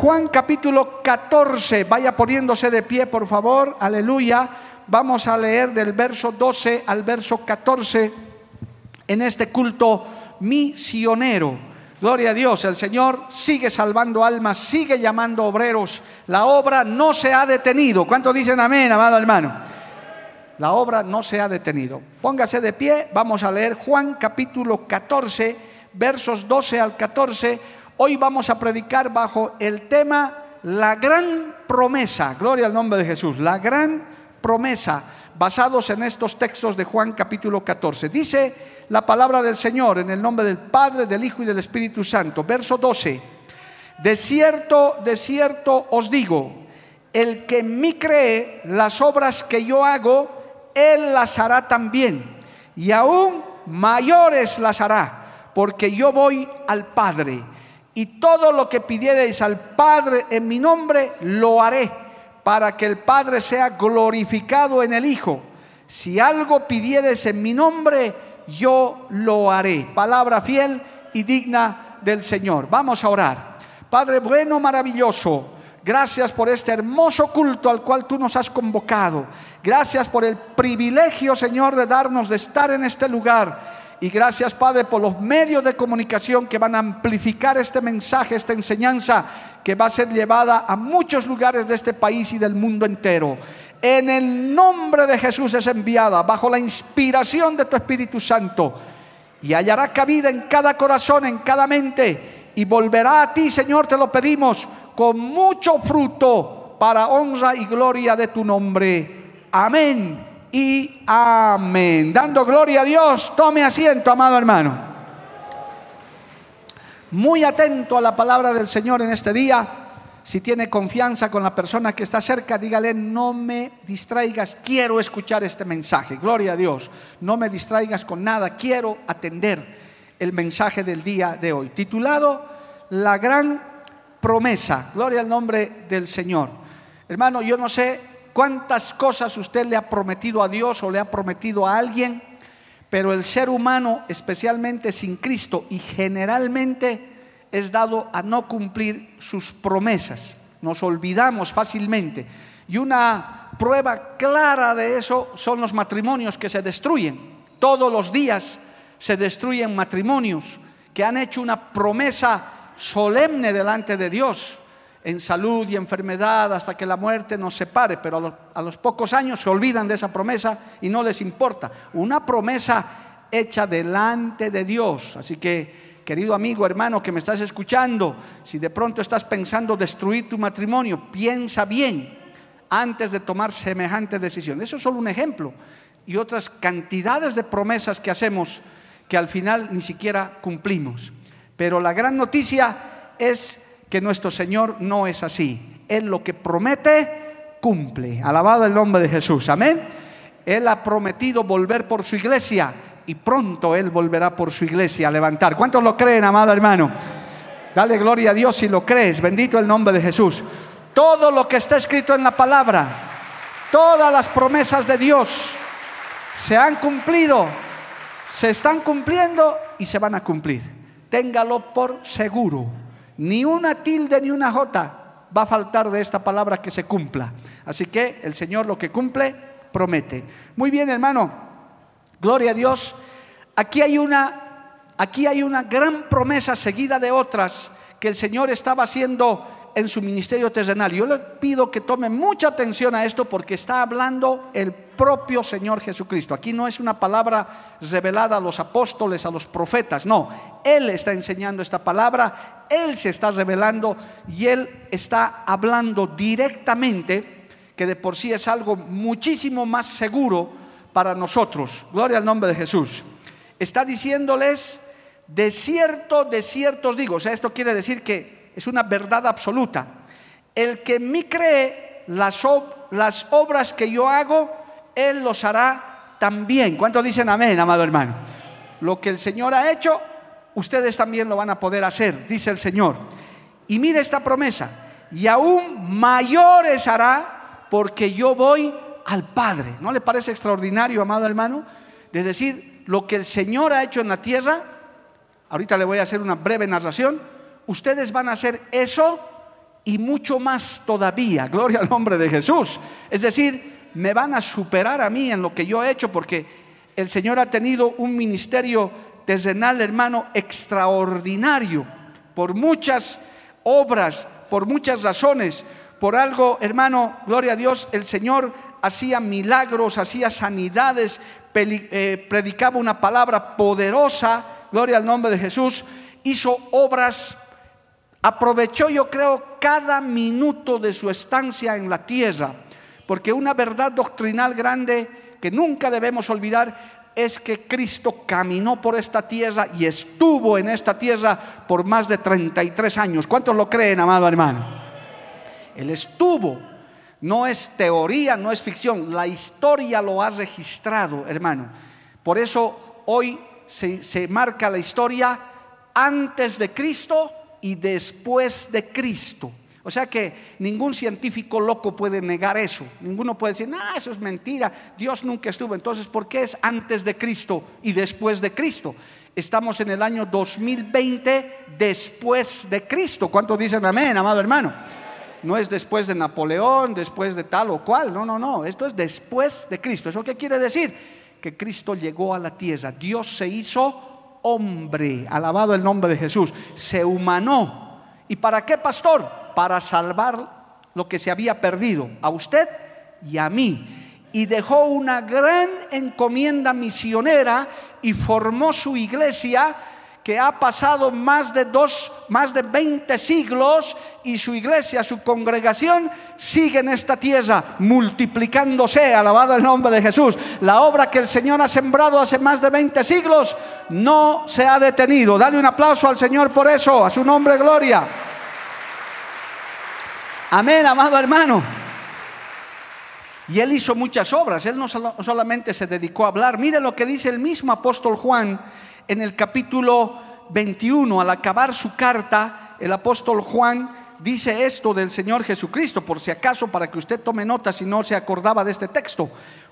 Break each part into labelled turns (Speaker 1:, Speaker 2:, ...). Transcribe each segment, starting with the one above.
Speaker 1: Juan capítulo 14, vaya poniéndose de pie por favor, aleluya. Vamos a leer del verso 12 al verso 14 en este culto misionero. Gloria a Dios, el Señor sigue salvando almas, sigue llamando obreros. La obra no se ha detenido. ¿Cuántos dicen amén, amado hermano? La obra no se ha detenido. Póngase de pie, vamos a leer Juan capítulo 14, versos 12 al 14 Hoy vamos a predicar bajo el tema la gran promesa, gloria al nombre de Jesús, la gran promesa, basados en estos textos de Juan capítulo 14. Dice la palabra del Señor en el nombre del Padre, del Hijo y del Espíritu Santo. Verso 12. De cierto, de cierto os digo, el que en mí cree las obras que yo hago, él las hará también, y aún mayores las hará, porque yo voy al Padre y todo lo que pidiereis al Padre en mi nombre, lo haré, para que el Padre sea glorificado en el Hijo. Si algo pidieres en mi nombre, yo lo haré. Palabra fiel y digna del Señor. Vamos a orar. Padre bueno, maravilloso. Gracias por este hermoso culto al cual tú nos has convocado. Gracias por el privilegio, Señor, de darnos de estar en este lugar y gracias, Padre, por los medios de comunicación que van a amplificar este mensaje, esta enseñanza que va a ser llevada a muchos lugares de este país y del mundo entero. En el nombre de Jesús es enviada, bajo la inspiración de tu Espíritu Santo, y hallará cabida en cada corazón, en cada mente, y volverá a ti, Señor, te lo pedimos, con mucho fruto para honra y gloria de tu nombre. Amén y amén. Dando gloria a Dios, tome asiento, amado hermano. Muy atento a la palabra del Señor en este día. Si tiene confianza con la persona que está cerca, dígale, no me distraigas, quiero escuchar este mensaje. Gloria a Dios. No me distraigas con nada, quiero atender el mensaje del día de hoy. Titulado La gran promesa. Gloria al nombre del Señor. Hermano, yo no sé cuántas cosas usted le ha prometido a Dios o le ha prometido a alguien, pero el ser humano, especialmente sin Cristo y generalmente, es dado a no cumplir sus promesas. Nos olvidamos fácilmente. Y una prueba clara de eso son los matrimonios que se destruyen. Todos los días se destruyen matrimonios que han hecho una promesa solemne delante de Dios en salud y enfermedad hasta que la muerte nos separe, pero a los, pocos años se olvidan de esa promesa y no les importa. Una promesa hecha delante de Dios. Así que, querido amigo, hermano que me estás escuchando, si de pronto estás pensando destruir tu matrimonio, piensa bien antes de tomar semejante decisión. Eso es solo un ejemplo. Y otras cantidades de promesas que hacemos que al final ni siquiera cumplimos. Pero la gran noticia es que nuestro Señor no es así. Él lo que promete, cumple. Alabado el nombre de Jesús. Amén. Él ha prometido volver por su iglesia y pronto Él volverá por su iglesia a levantar. ¿Cuántos lo creen, amado hermano? Dale gloria a Dios si lo crees. Bendito el nombre de Jesús. Todo lo que está escrito en la palabra, todas las promesas de Dios se han cumplido, se están cumpliendo y se van a cumplir. Téngalo por seguro. Ni una tilde ni una jota va a faltar de esta palabra que se cumpla. Así que el Señor lo que cumple, promete. Muy bien, hermano. Gloria a Dios. Aquí hay una, aquí hay una gran promesa seguida de otras que el Señor estaba haciendo en su ministerio terrenal. Yo le pido que tome mucha atención a esto porque está hablando el propio Señor Jesucristo. Aquí no es una palabra revelada a los apóstoles, a los profetas, no. Él está enseñando esta palabra, Él se está revelando y Él está hablando directamente que de por sí es algo muchísimo más seguro para nosotros. Gloria al nombre de Jesús. Está diciéndoles, de cierto, de cierto os digo. O sea, esto quiere decir que es una verdad absoluta. El que en mí cree, las, obras que yo hago, él los hará también. ¿Cuántos dicen amén, amado hermano? Lo que el Señor ha hecho, ustedes también lo van a poder hacer, dice el Señor. Y mire esta promesa, y aún mayores hará porque yo voy al Padre. ¿No le parece extraordinario, amado hermano? De decir, lo que el Señor ha hecho en la tierra, ahorita le voy a hacer una breve narración, ustedes van a hacer eso y mucho más todavía. Gloria al nombre de Jesús. Es decir, me van a superar a mí en lo que yo he hecho porque el Señor ha tenido un ministerio terrenal, hermano, extraordinario, por muchas obras, por muchas razones, por algo, hermano, gloria a Dios, el Señor hacía milagros, hacía sanidades, eh, predicaba una palabra poderosa, gloria al nombre de Jesús, hizo obras, aprovechó yo creo cada minuto de su estancia en la tierra, porque una verdad doctrinal grande que nunca debemos olvidar es que Cristo caminó por esta tierra y estuvo en esta tierra por más de 33 años. ¿Cuántos lo creen, amado hermano? Él estuvo no es teoría, no es ficción. La historia lo ha registrado, hermano. Por eso hoy se, marca la historia antes de Cristo y después de Cristo. O sea que ningún científico loco puede negar eso. Ninguno puede decir, no, eso es mentira. Dios nunca estuvo. Entonces, ¿por qué es antes de Cristo y después de Cristo? Estamos en el año 2020 después de Cristo. ¿Cuántos dicen amén, amado hermano? no es después de Napoleón, después de tal o cual, no, no, no, esto es después de Cristo. ¿Eso qué quiere decir? Que Cristo llegó a la tierra, Dios se hizo hombre, alabado el nombre de Jesús, se humanó. ¿Y para qué, pastor? Para salvar lo que se había perdido, a usted y a mí. Y dejó una gran encomienda misionera y formó su iglesia que ha pasado más de dos, más de 20 siglos y su iglesia, su congregación sigue en esta tierra multiplicándose, alabado el nombre de Jesús. La obra que el Señor ha sembrado hace más de 20 siglos no se ha detenido. Dale un aplauso al Señor por eso, a su nombre gloria. Amén, amado hermano. Y él hizo muchas obras, él no solamente se dedicó a hablar. Mire lo que dice el mismo apóstol Juan en el capítulo 21, al acabar su carta, el apóstol Juan dice esto del Señor Jesucristo, por si acaso, para que usted tome nota si no se acordaba de este texto.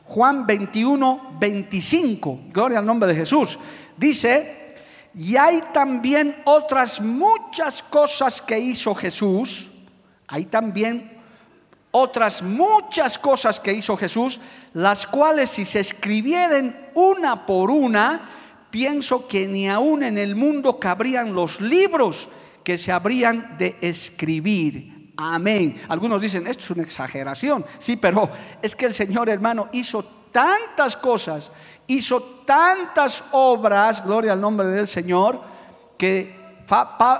Speaker 1: Juan 21, 25, gloria al nombre de Jesús, dice, y hay también otras muchas cosas que hizo Jesús, hay también otras muchas cosas que hizo Jesús, las cuales si se escribieren una por una, pienso que ni aún en el mundo cabrían los libros que se habrían de escribir. Amén. Algunos dicen, esto es una exageración. Sí, pero es que el Señor hermano hizo tantas cosas, hizo tantas obras, gloria al nombre del Señor, que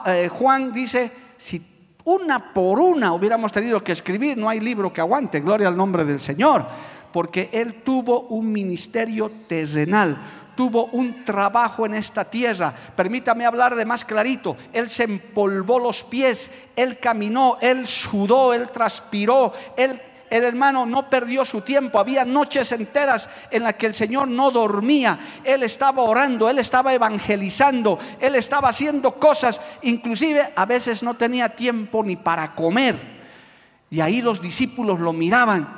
Speaker 1: eh, Juan dice, si una por una hubiéramos tenido que escribir, no hay libro que aguante, gloria al nombre del Señor, porque Él tuvo un ministerio terrenal tuvo un trabajo en esta tierra. Permítame hablar de más clarito. Él se empolvó los pies, él caminó, él sudó, él transpiró, él el hermano no perdió su tiempo. Había noches enteras en las que el Señor no dormía. Él estaba orando, él estaba evangelizando, él estaba haciendo cosas. Inclusive a veces no tenía tiempo ni para comer. Y ahí los discípulos lo miraban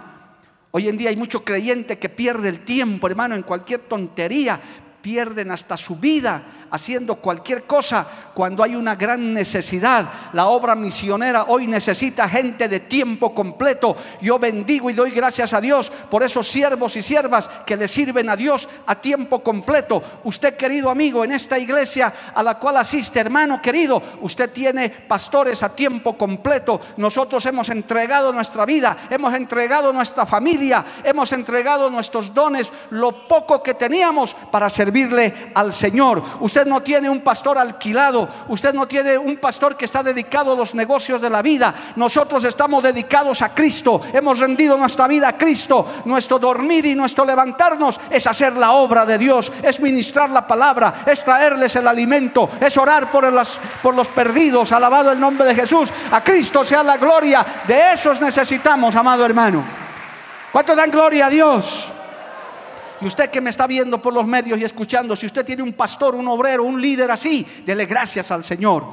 Speaker 1: Hoy en día hay mucho creyente que pierde el tiempo, hermano, en cualquier tontería, pierden hasta su vida haciendo cualquier cosa cuando hay una gran necesidad. La obra misionera hoy necesita gente de tiempo completo. Yo bendigo y doy gracias a Dios por esos siervos y siervas que le sirven a Dios a tiempo completo. Usted, querido amigo, en esta iglesia a la cual asiste, hermano querido, usted tiene pastores a tiempo completo. Nosotros hemos entregado nuestra vida, hemos entregado nuestra familia, hemos entregado nuestros dones, lo poco que teníamos para servirle al Señor. Usted Usted no tiene un pastor alquilado. Usted no tiene un pastor que está dedicado a los negocios de la vida. Nosotros estamos dedicados a Cristo. Hemos rendido nuestra vida a Cristo. Nuestro dormir y nuestro levantarnos es hacer la obra de Dios. Es ministrar la palabra. Es traerles el alimento. Es orar por por los perdidos. Alabado el nombre de Jesús. A Cristo sea la gloria. De esos necesitamos, amado hermano. ¿Cuánto dan gloria a Dios? Y usted que me está viendo por los medios y escuchando, si usted tiene un pastor, un obrero, un líder así, dele gracias al Señor.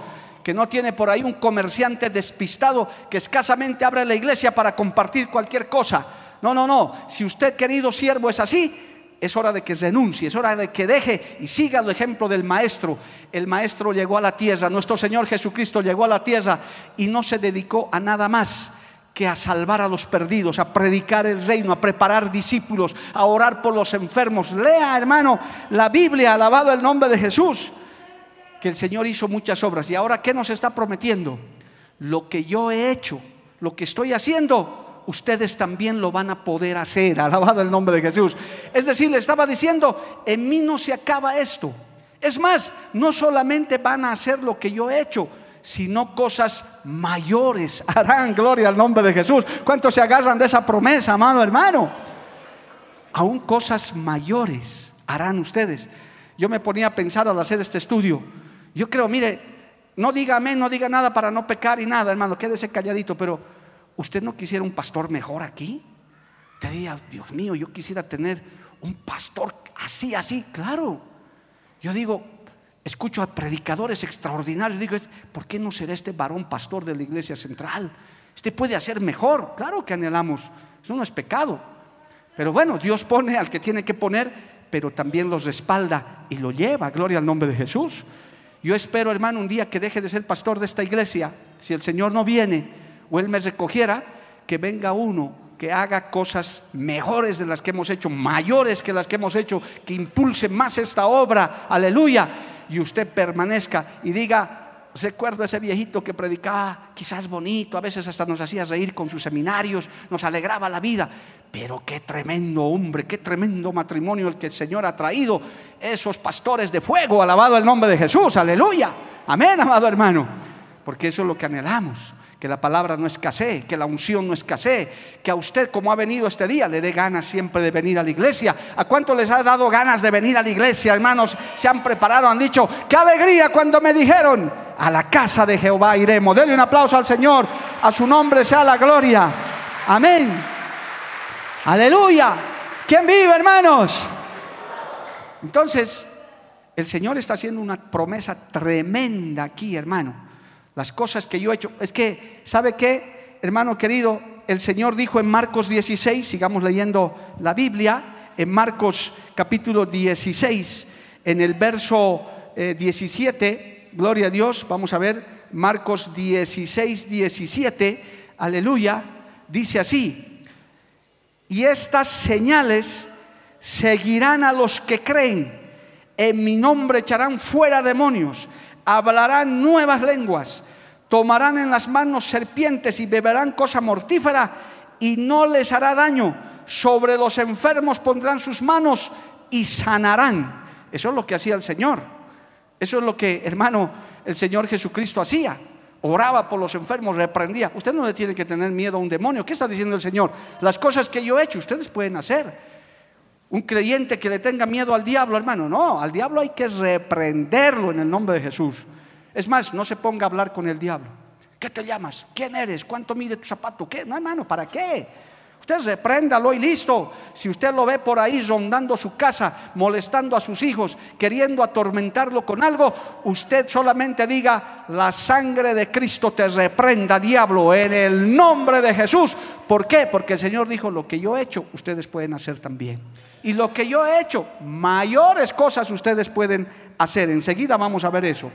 Speaker 1: Que no tiene por ahí un comerciante despistado que escasamente abre la iglesia para compartir cualquier cosa. No, no, no. Si usted, querido siervo, es así, es hora de que renuncie, es hora de que deje y siga el ejemplo del maestro. El maestro llegó a la tierra, nuestro Señor Jesucristo llegó a la tierra y no se dedicó a nada más que a salvar a los perdidos, a predicar el reino, a preparar discípulos, a orar por los enfermos. Lea, hermano, la Biblia, alabado el nombre de Jesús, que el Señor hizo muchas obras. ¿Y ahora qué nos está prometiendo? Lo que yo he hecho, lo que estoy haciendo, ustedes también lo van a poder hacer. Alabado el nombre de Jesús. Es decir, le estaba diciendo, en mí no se acaba esto. Es más, no solamente van a hacer lo que yo he hecho, sino cosas mayores harán. Gloria al nombre de Jesús. ¿Cuántos se agarran de esa promesa, amado hermano? Aún cosas mayores harán ustedes. Yo me ponía a pensar al hacer este estudio. Yo creo, mire, no diga amén, no diga nada para no pecar y nada, hermano, quédese calladito, pero ¿usted no quisiera un pastor mejor aquí? Te diría, Dios mío, yo quisiera tener un pastor así, así, claro. Yo digo, escucho a predicadores extraordinarios, digo, ¿por qué no será este varón pastor de la iglesia central? Este puede hacer mejor, claro que anhelamos, eso no es pecado. Pero bueno, Dios pone al que tiene que poner, pero también los respalda y lo lleva, gloria al nombre de Jesús. Yo espero, hermano, un día que deje de ser pastor de esta iglesia, si el Señor no viene o Él me recogiera, que venga uno que haga cosas mejores de las que hemos hecho, mayores que las que hemos hecho, que impulse más esta obra, aleluya, y usted permanezca y diga, recuerdo a ese viejito que predicaba quizás bonito, a veces hasta nos hacía reír con sus seminarios, nos alegraba la vida, pero qué tremendo hombre, qué tremendo matrimonio el que el Señor ha traído, esos pastores de fuego, alabado el nombre de Jesús, aleluya, amén, amado hermano, porque eso es lo que anhelamos que la palabra no escasee, que la unción no escasee, que a usted como ha venido este día le dé ganas siempre de venir a la iglesia. ¿A cuánto les ha dado ganas de venir a la iglesia, hermanos? Se han preparado, han dicho, qué alegría cuando me dijeron, a la casa de Jehová iremos. Denle un aplauso al Señor, a su nombre sea la gloria. Amén. Aleluya. ¿Quién vive, hermanos? Entonces, el Señor está haciendo una promesa tremenda aquí, hermano las cosas que yo he hecho. Es que, ¿sabe qué, hermano querido? El Señor dijo en Marcos 16, sigamos leyendo la Biblia, en Marcos capítulo 16, en el verso 17, eh, gloria a Dios, vamos a ver, Marcos 16, 17, aleluya, dice así, y estas señales seguirán a los que creen, en mi nombre echarán fuera demonios, hablarán nuevas lenguas tomarán en las manos serpientes y beberán cosa mortífera y no les hará daño. Sobre los enfermos pondrán sus manos y sanarán. Eso es lo que hacía el Señor. Eso es lo que, hermano, el Señor Jesucristo hacía. Oraba por los enfermos, reprendía. Usted no le tiene que tener miedo a un demonio. ¿Qué está diciendo el Señor? Las cosas que yo he hecho, ustedes pueden hacer. Un creyente que le tenga miedo al diablo, hermano, no, al diablo hay que reprenderlo en el nombre de Jesús. Es más, no se ponga a hablar con el diablo. ¿Qué te llamas? ¿Quién eres? ¿Cuánto mide tu zapato? ¿Qué? No, hermano, ¿para qué? Usted repréndalo y listo. Si usted lo ve por ahí rondando su casa, molestando a sus hijos, queriendo atormentarlo con algo, usted solamente diga, la sangre de Cristo te reprenda, diablo, en el nombre de Jesús. ¿Por qué? Porque el Señor dijo, lo que yo he hecho, ustedes pueden hacer también. Y lo que yo he hecho, mayores cosas ustedes pueden hacer. Enseguida vamos a ver eso.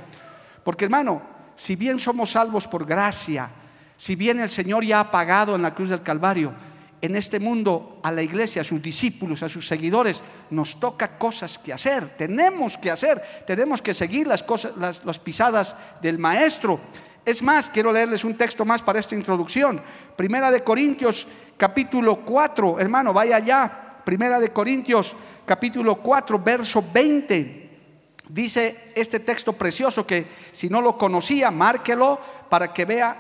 Speaker 1: Porque hermano, si bien somos salvos por gracia, si bien el Señor ya ha pagado en la cruz del Calvario, en este mundo a la iglesia, a sus discípulos, a sus seguidores, nos toca cosas que hacer, tenemos que hacer, tenemos que seguir las, cosas, las, pisadas del Maestro. Es más, quiero leerles un texto más para esta introducción. Primera de Corintios capítulo 4, hermano, vaya allá. Primera de Corintios capítulo 4, verso 20. Dice este texto precioso que si no lo conocía, márquelo para que vea,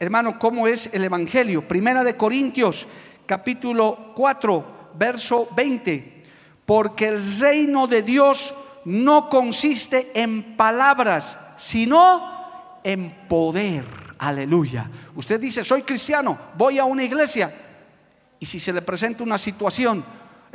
Speaker 1: hermano, cómo es el Evangelio. Primera de Corintios, capítulo 4, verso 20. Porque el reino de Dios no consiste en palabras, sino en poder. Aleluya. Usted dice, soy cristiano, voy a una iglesia. Y si se le presenta una situación,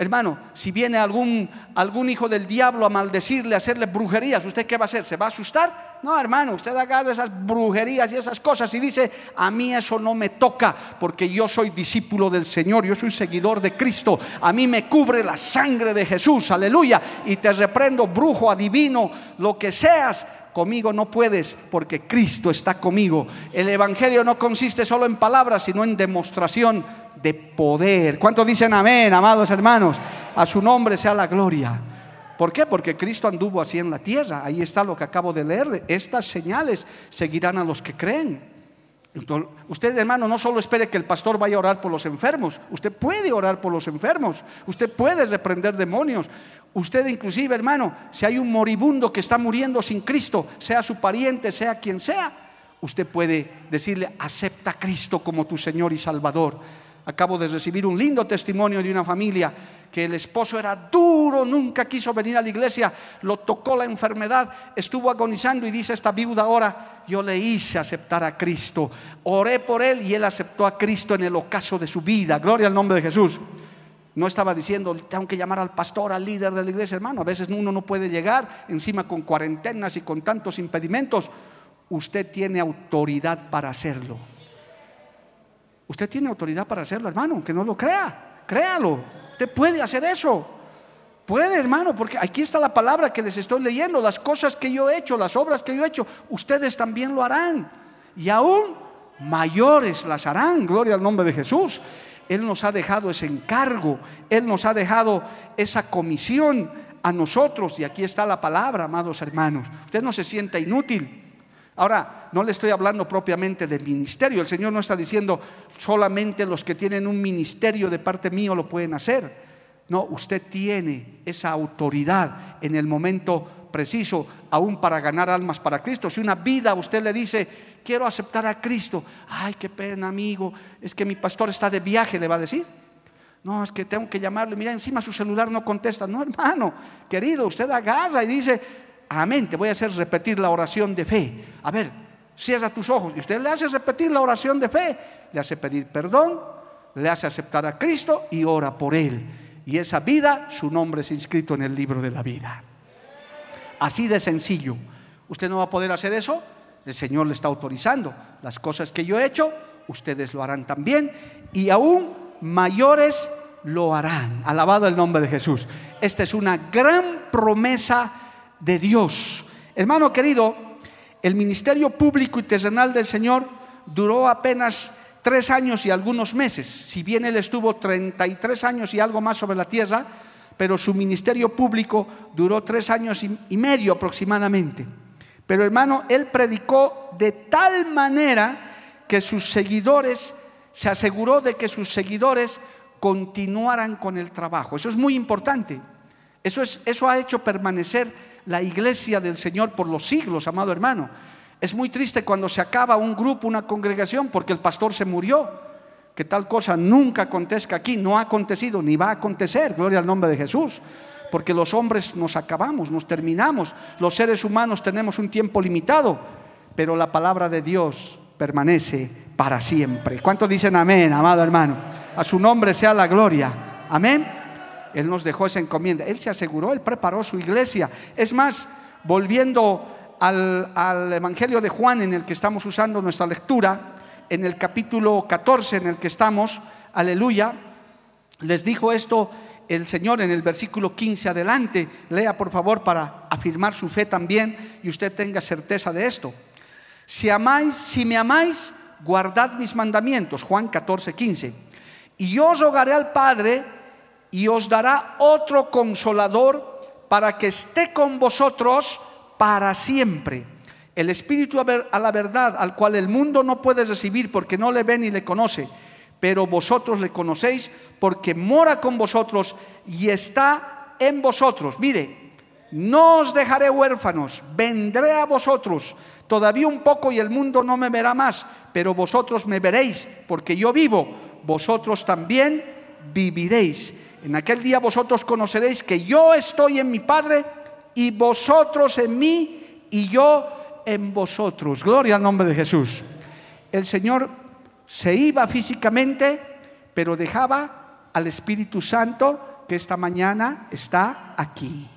Speaker 1: hermano, si viene algún, algún hijo del diablo a maldecirle, a hacerle brujerías, ¿usted qué va a hacer? ¿Se va a asustar? No, hermano, usted agarra esas brujerías y esas cosas y dice, a mí eso no me toca, porque yo soy discípulo del Señor, yo soy seguidor de Cristo, a mí me cubre la sangre de Jesús, aleluya, y te reprendo, brujo, adivino, lo que seas, conmigo no puedes porque Cristo está conmigo. El Evangelio no consiste solo en palabras, sino en demostración de poder. ¿Cuántos dicen amén, amados hermanos? A su nombre sea la gloria. ¿Por qué? Porque Cristo anduvo así en la tierra. Ahí está lo que acabo de leerle. Estas señales seguirán a los que creen. Usted, hermano, no solo espere que el pastor vaya a orar por los enfermos. Usted puede orar por los enfermos. Usted puede reprender demonios. Usted inclusive, hermano, si hay un moribundo que está muriendo sin Cristo, sea su pariente, sea quien sea, usted puede decirle, acepta a Cristo como tu Señor y Salvador. Acabo de recibir un lindo testimonio de una familia que el esposo era duro, nunca quiso venir a la iglesia, lo tocó la enfermedad, estuvo agonizando y dice esta viuda ahora, yo le hice aceptar a Cristo, oré por él y él aceptó a Cristo en el ocaso de su vida, gloria al nombre de Jesús. No estaba diciendo, tengo que llamar al pastor, al líder de la iglesia, hermano. A veces uno no puede llegar encima con cuarentenas y con tantos impedimentos. Usted tiene autoridad para hacerlo. Usted tiene autoridad para hacerlo, hermano, aunque no lo crea. Créalo. Usted puede hacer eso. Puede, hermano, porque aquí está la palabra que les estoy leyendo. Las cosas que yo he hecho, las obras que yo he hecho, ustedes también lo harán. Y aún mayores las harán. Gloria al nombre de Jesús. Él nos ha dejado ese encargo. Él nos ha dejado esa comisión a nosotros. Y aquí está la palabra, amados hermanos. Usted no se sienta inútil. Ahora, no le estoy hablando propiamente de ministerio. El Señor no está diciendo solamente los que tienen un ministerio de parte mío lo pueden hacer. No, usted tiene esa autoridad en el momento preciso, aún para ganar almas para Cristo. Si una vida usted le dice, quiero aceptar a Cristo, ay, qué pena, amigo, es que mi pastor está de viaje, le va a decir. No, es que tengo que llamarle, mira, encima su celular no contesta. No, hermano, querido, usted agarra y dice, amén, te voy a hacer repetir la oración de fe. A ver, cierra tus ojos y usted le hace repetir la oración de fe, le hace pedir perdón, le hace aceptar a Cristo y ora por él. Y esa vida, su nombre es inscrito en el libro de la vida. Así de sencillo. ¿Usted no va a poder hacer eso? El Señor le está autorizando. Las cosas que yo he hecho, ustedes lo harán también. Y aún mayores lo harán. Alabado el nombre de Jesús. Esta es una gran promesa de Dios. Hermano querido, el ministerio público y terrenal del Señor duró apenas tres años y algunos meses. Si bien él estuvo 33 años y algo más sobre la tierra, pero su ministerio público duró tres años y medio aproximadamente. Pero hermano, él predicó de tal manera que sus seguidores, se aseguró de que sus seguidores continuaran con el trabajo. Eso es muy importante. Eso, es, eso ha hecho permanecer la iglesia del Señor por los siglos, amado hermano. Es muy triste cuando se acaba un grupo, una congregación, porque el pastor se murió. Que tal cosa nunca acontezca aquí, no ha acontecido ni va a acontecer, gloria al nombre de Jesús. Porque los hombres nos acabamos, nos terminamos. Los seres humanos tenemos un tiempo limitado, pero la palabra de Dios permanece para siempre. ¿Cuántos dicen amén, amado hermano? A su nombre sea la gloria. Amén. Él nos dejó esa encomienda. Él se aseguró, Él preparó su iglesia. Es más, volviendo al, Evangelio de Juan en el que estamos usando nuestra lectura, en el capítulo 14 en el que estamos, aleluya, les dijo esto el Señor en el versículo 15 adelante. Lea por favor para afirmar su fe también y usted tenga certeza de esto. Si amáis, si me amáis, guardad mis mandamientos. Juan 14, 15. Y yo rogaré al Padre y os dará otro consolador para que esté con vosotros para siempre. El Espíritu a la verdad, al cual el mundo no puede recibir porque no le ve ni le conoce, pero vosotros le conocéis porque mora con vosotros y está en vosotros. Mire, no os dejaré huérfanos, vendré a vosotros. Todavía un poco y el mundo no me verá más, pero vosotros me veréis, porque yo vivo, vosotros también viviréis. En aquel día vosotros conoceréis que yo estoy en mi Padre y vosotros en mí y yo en vosotros. Gloria al nombre de Jesús. El Señor se iba físicamente, pero dejaba al Espíritu Santo que esta mañana está aquí.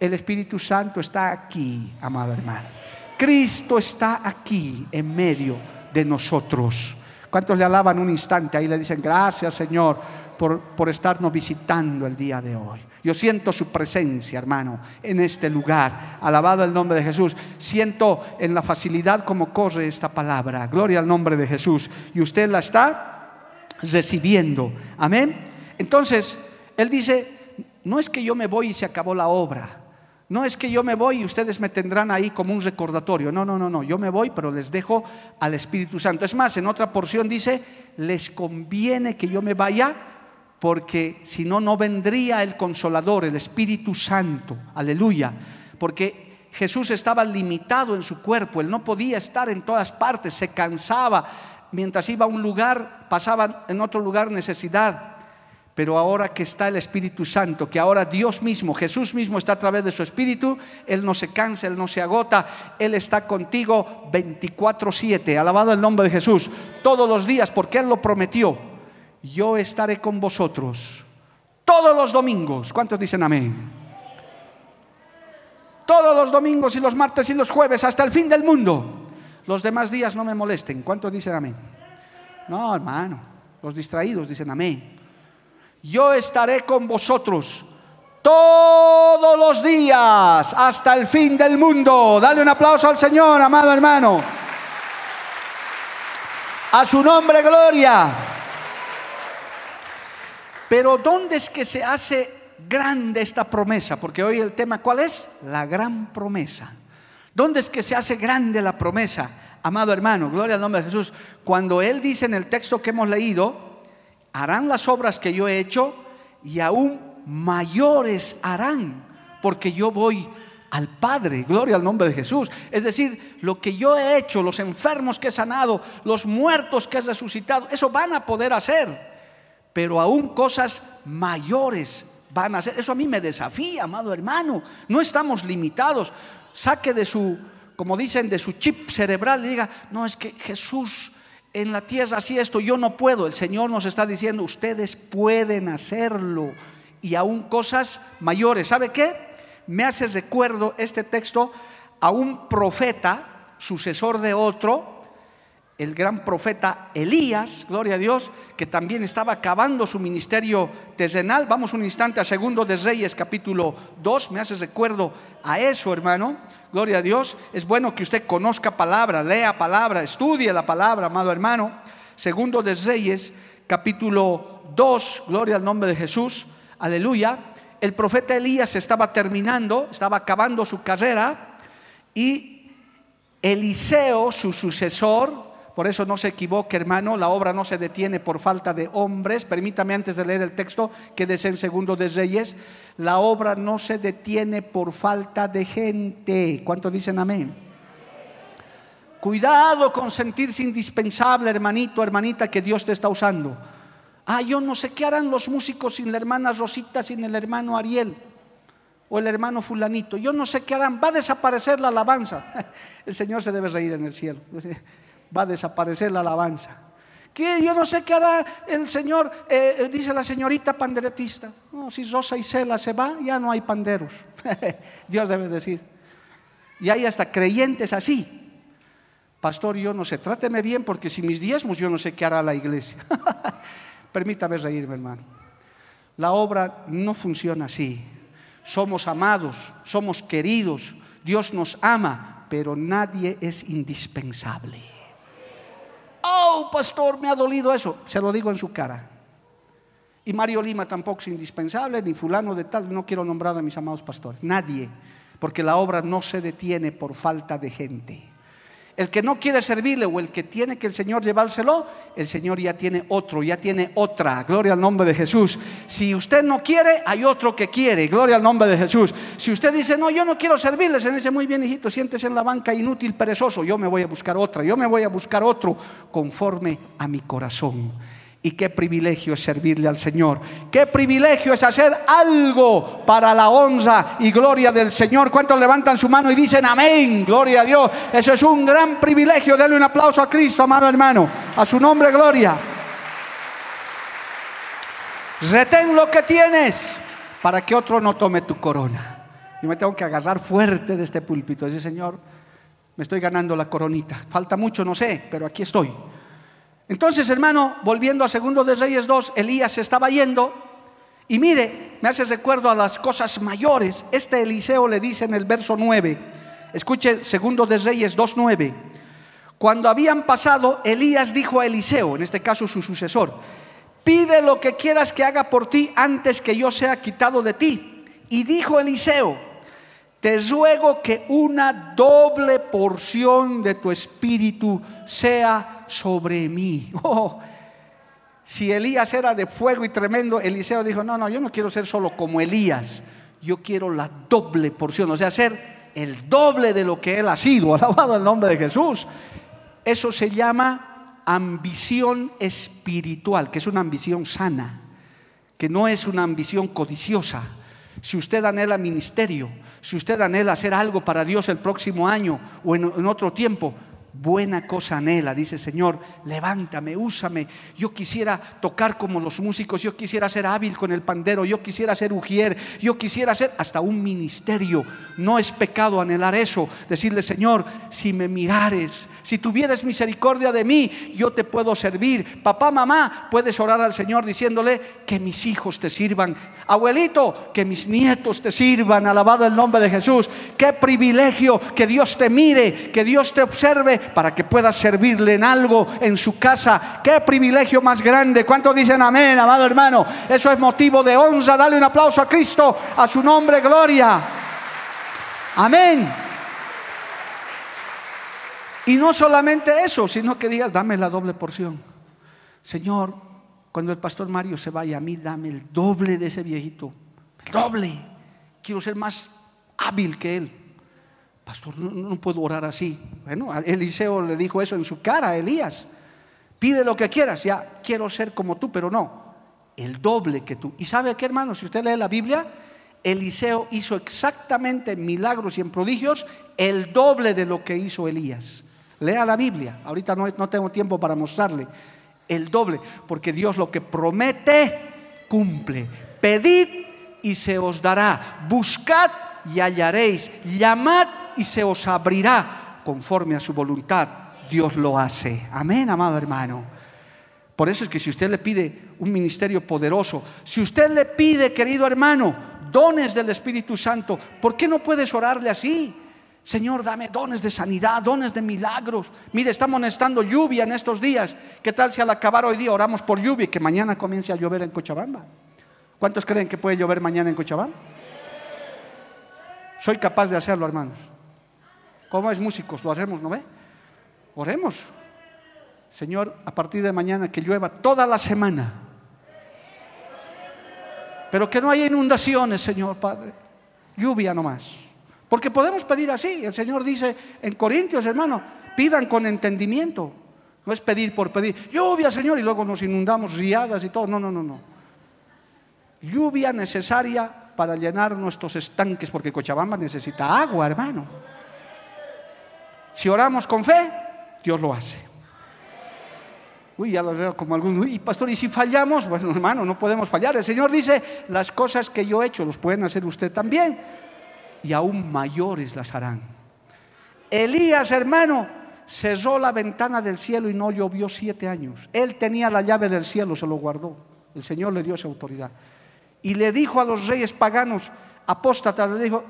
Speaker 1: El Espíritu Santo está aquí, amado hermano. Cristo está aquí en medio de nosotros. ¿Cuántos le alaban un instante? Ahí le dicen, gracias Señor por, por estarnos visitando el día de hoy. Yo siento su presencia, hermano, en este lugar. Alabado el nombre de Jesús. Siento en la facilidad como corre esta palabra. Gloria al nombre de Jesús. Y usted la está recibiendo. Amén. Entonces, Él dice, no es que yo me voy y se acabó la obra. No es que yo me voy y ustedes me tendrán ahí como un recordatorio. No, no, no, no. Yo me voy, pero les dejo al Espíritu Santo. Es más, en otra porción dice, les conviene que yo me vaya porque si no, no vendría el consolador, el Espíritu Santo. Aleluya. Porque Jesús estaba limitado en su cuerpo. Él no podía estar en todas partes. Se cansaba. Mientras iba a un lugar, pasaba en otro lugar necesidad. Pero ahora que está el Espíritu Santo, que ahora Dios mismo, Jesús mismo está a través de su Espíritu, Él no se cansa, Él no se agota, Él está contigo 24/7. Alabado el nombre de Jesús, todos los días, porque Él lo prometió. Yo estaré con vosotros todos los domingos. ¿Cuántos dicen amén? Todos los domingos y los martes y los jueves hasta el fin del mundo. Los demás días no me molesten. ¿Cuántos dicen amén? No, hermano. Los distraídos dicen amén yo estaré con vosotros todos los días hasta el fin del mundo. Dale un aplauso al Señor, amado hermano. A su nombre, gloria. Pero ¿dónde es que se hace grande esta promesa? Porque hoy el tema, ¿cuál es? La gran promesa. ¿Dónde es que se hace grande la promesa? Amado hermano, gloria al nombre de Jesús. Cuando Él dice en el texto que hemos leído, harán las obras que yo he hecho y aún mayores harán, porque yo voy al Padre, gloria al nombre de Jesús. Es decir, lo que yo he hecho, los enfermos que he sanado, los muertos que he resucitado, eso van a poder hacer, pero aún cosas mayores van a hacer. Eso a mí me desafía, amado hermano. No estamos limitados. Saque de su, como dicen, de su chip cerebral y diga, no, es que Jesús en la tierra así esto, yo no puedo. El Señor nos está diciendo, ustedes pueden hacerlo y aún cosas mayores. ¿Sabe qué? Me hace recuerdo este texto a un profeta, sucesor de otro, el gran profeta Elías, gloria a Dios, que también estaba acabando su ministerio terrenal. Vamos un instante a Segundo de Reyes, capítulo 2, me hace recuerdo a eso, hermano. Gloria a Dios. Es bueno que usted conozca palabra, lea palabra, estudie la palabra, amado hermano. Segundo de Reyes, capítulo 2, gloria al nombre de Jesús. Aleluya. El profeta Elías estaba terminando, estaba acabando su carrera y Eliseo, su sucesor, por eso no se equivoque, hermano, la obra no se detiene por falta de hombres. Permítame antes de leer el texto, que en segundo de Reyes, la obra no se detiene por falta de gente. ¿Cuántos dicen amén? Cuidado con sentirse indispensable, hermanito, hermanita, que Dios te está usando. Ah, yo no sé qué harán los músicos sin la hermana Rosita, sin el hermano Ariel o el hermano fulanito. Yo no sé qué harán. Va a desaparecer la alabanza. El Señor se debe reír en el cielo va a desaparecer la alabanza. Que yo no sé qué hará el Señor, eh, eh, dice la señorita panderetista. No, si Rosa y Cela se va, ya no hay panderos. Dios debe decir. Y hay hasta creyentes así. Pastor, yo no sé, tráteme bien porque si mis diezmos yo no sé qué hará la iglesia. Permítame reírme, hermano. La obra no funciona así. Somos amados, somos queridos, Dios nos ama, pero nadie es indispensable. Oh, pastor, me ha dolido eso. Se lo digo en su cara. Y Mario Lima tampoco es indispensable, ni fulano de tal, no quiero nombrar a mis amados pastores. Nadie, porque la obra no se detiene por falta de gente. El que no quiere servirle o el que tiene que el Señor llevárselo, el Señor ya tiene otro, ya tiene otra. Gloria al nombre de Jesús. Si usted no quiere, hay otro que quiere. Gloria al nombre de Jesús. Si usted dice, no, yo no quiero servirle, se dice, muy bien, hijito, siéntese en la banca inútil, perezoso. Yo me voy a buscar otra, yo me voy a buscar otro conforme a mi corazón. Y qué privilegio es servirle al Señor. Qué privilegio es hacer algo para la honra y gloria del Señor. ¿Cuántos levantan su mano y dicen amén? Gloria a Dios. Eso es un gran privilegio. Denle un aplauso a Cristo, amado hermano. A su nombre, gloria. Retén lo que tienes para que otro no tome tu corona. Yo me tengo que agarrar fuerte de este púlpito. Dice, Señor, me estoy ganando la coronita. Falta mucho, no sé, pero aquí estoy. Entonces, hermano, volviendo a Segundo de Reyes 2, Elías estaba yendo y mire, me hace recuerdo a las cosas mayores. Este Eliseo le dice en el verso 9, escuche Segundo de Reyes 2.9, cuando habían pasado, Elías dijo a Eliseo, en este caso su sucesor, pide lo que quieras que haga por ti antes que yo sea quitado de ti. Y dijo Eliseo, te ruego que una doble porción de tu espíritu sea sobre mí. Oh, si Elías era de fuego y tremendo, Eliseo dijo, no, no, yo no quiero ser solo como Elías, yo quiero la doble porción, o sea, ser el doble de lo que él ha sido, alabado el nombre de Jesús. Eso se llama ambición espiritual, que es una ambición sana, que no es una ambición codiciosa. Si usted anhela ministerio, si usted anhela hacer algo para Dios el próximo año o en, en otro tiempo, buena cosa anhela. Dice, Señor, levántame, úsame. Yo quisiera tocar como los músicos, yo quisiera ser hábil con el pandero, yo quisiera ser ujier, yo quisiera ser hasta un ministerio. No es pecado anhelar eso. Decirle, Señor, si me mirares, si tuvieras misericordia de mí, yo te puedo servir. Papá, mamá, puedes orar al Señor diciéndole que mis hijos te sirvan. Abuelito, que mis nietos te sirvan. Alabado el nombre de Jesús. Qué privilegio que Dios te mire, que Dios te observe para que puedas servirle en algo en su casa. Qué privilegio más grande. ¿Cuántos dicen amén, amado hermano? Eso es motivo de honra. Dale un aplauso a Cristo, a su nombre, gloria. Amén. Y no solamente eso, sino que digas, dame la doble porción. Señor, cuando el pastor Mario se vaya a mí, dame el doble de ese viejito. El doble. Quiero ser más hábil que él. Pastor, no, puedo orar así. Bueno, Eliseo le dijo eso en su cara a Elías. Pide lo que quieras, ya quiero ser como tú, pero no, el doble que tú. ¿Y sabe qué, hermano? Si usted lee la Biblia, Eliseo hizo exactamente milagros y en prodigios el doble de lo que hizo Elías. Lea la Biblia. Ahorita no, no tengo tiempo para mostrarle. El doble. Porque Dios lo que promete, cumple. Pedid y se os dará. Buscad y hallaréis. Llamad y se os abrirá. Conforme a su voluntad, Dios lo hace. Amén, amado hermano. Por eso es que si usted le pide un ministerio poderoso, si usted le pide, querido hermano, dones del Espíritu Santo, ¿por qué no puedes orarle así? Señor, dame dones de sanidad, dones de milagros. Mire, estamos necesitando lluvia en estos días. ¿Qué tal si al acabar hoy día oramos por lluvia y que mañana comience a llover en Cochabamba? ¿Cuántos creen que puede llover mañana en Cochabamba? Soy capaz de hacerlo, hermanos. ¿Cómo es músicos? Lo hacemos, ¿no ve? Oremos. Señor, a partir de mañana que llueva toda la semana. Pero que no haya inundaciones, Señor Padre. Lluvia nomás. Porque podemos pedir así. El Señor dice en Corintios, hermano, pidan con entendimiento. No es pedir por pedir. Lluvia, Señor, y luego nos inundamos riadas y todo. No, no, no, no. Lluvia necesaria para llenar nuestros estanques, porque Cochabamba necesita agua, hermano. Si oramos con fe, Dios lo hace. Uy, ya lo veo como algún, uy, pastor, ¿y si fallamos? Bueno, hermano, no podemos fallar. El Señor dice, las cosas que yo he hecho, los pueden hacer usted también y aún mayores las harán. Elías, hermano, cerró la ventana del cielo y no llovió siete años. Él tenía la llave del cielo, se lo guardó. El Señor le dio esa autoridad. Y le dijo a los reyes paganos, apóstatas, le dijo,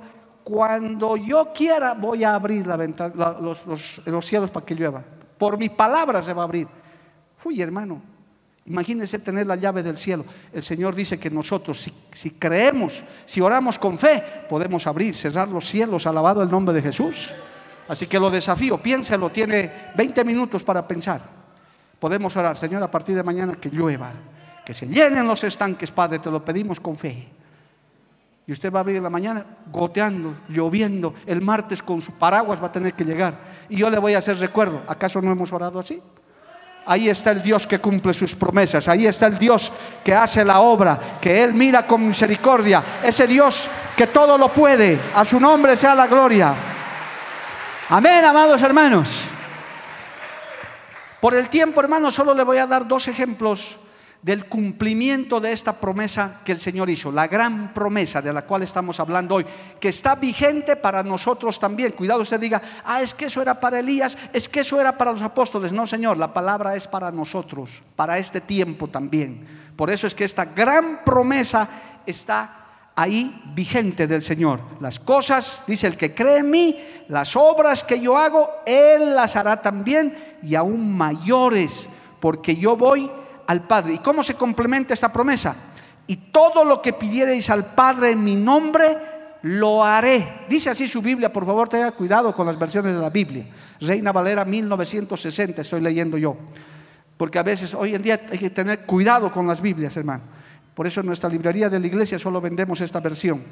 Speaker 1: cuando yo quiera voy a abrir la ventana, los, los cielos para que llueva. Por mi palabra se va a abrir. Uy, hermano, Imagínense tener la llave del cielo. El Señor dice que nosotros, si, creemos, si oramos con fe, podemos abrir, cerrar los cielos, alabado el nombre de Jesús. Así que lo desafío, piénselo, tiene 20 minutos para pensar. Podemos orar, Señor, a partir de mañana que llueva, que se llenen los estanques, Padre, te lo pedimos con fe. Y usted va a abrir la mañana goteando, lloviendo. El martes con su paraguas va a tener que llegar. Y yo le voy a hacer recuerdo. ¿Acaso no hemos orado así? Ahí está el Dios que cumple sus promesas. Ahí está el Dios que hace la obra, que Él mira con misericordia. Ese Dios que todo lo puede. A su nombre sea la gloria. Amén, amados hermanos. Por el tiempo, hermanos, solo le voy a dar dos ejemplos del cumplimiento de esta promesa que el Señor hizo, la gran promesa de la cual estamos hablando hoy, que está vigente para nosotros también. Cuidado usted diga, ah, es que eso era para Elías, es que eso era para los apóstoles. No, Señor, la palabra es para nosotros, para este tiempo también. Por eso es que esta gran promesa está ahí vigente del Señor. Las cosas, dice el que cree en mí, las obras que yo hago, Él las hará también y aún mayores, porque yo voy al Padre. ¿Y cómo se complementa esta promesa? Y todo lo que pidiereis al Padre en mi nombre, lo haré. Dice así su Biblia, por favor tenga cuidado con las versiones de la Biblia. Reina Valera 1960 estoy leyendo yo. Porque a veces hoy en día hay que tener cuidado con las Biblias, hermano. Por eso en nuestra librería de la iglesia solo vendemos esta versión.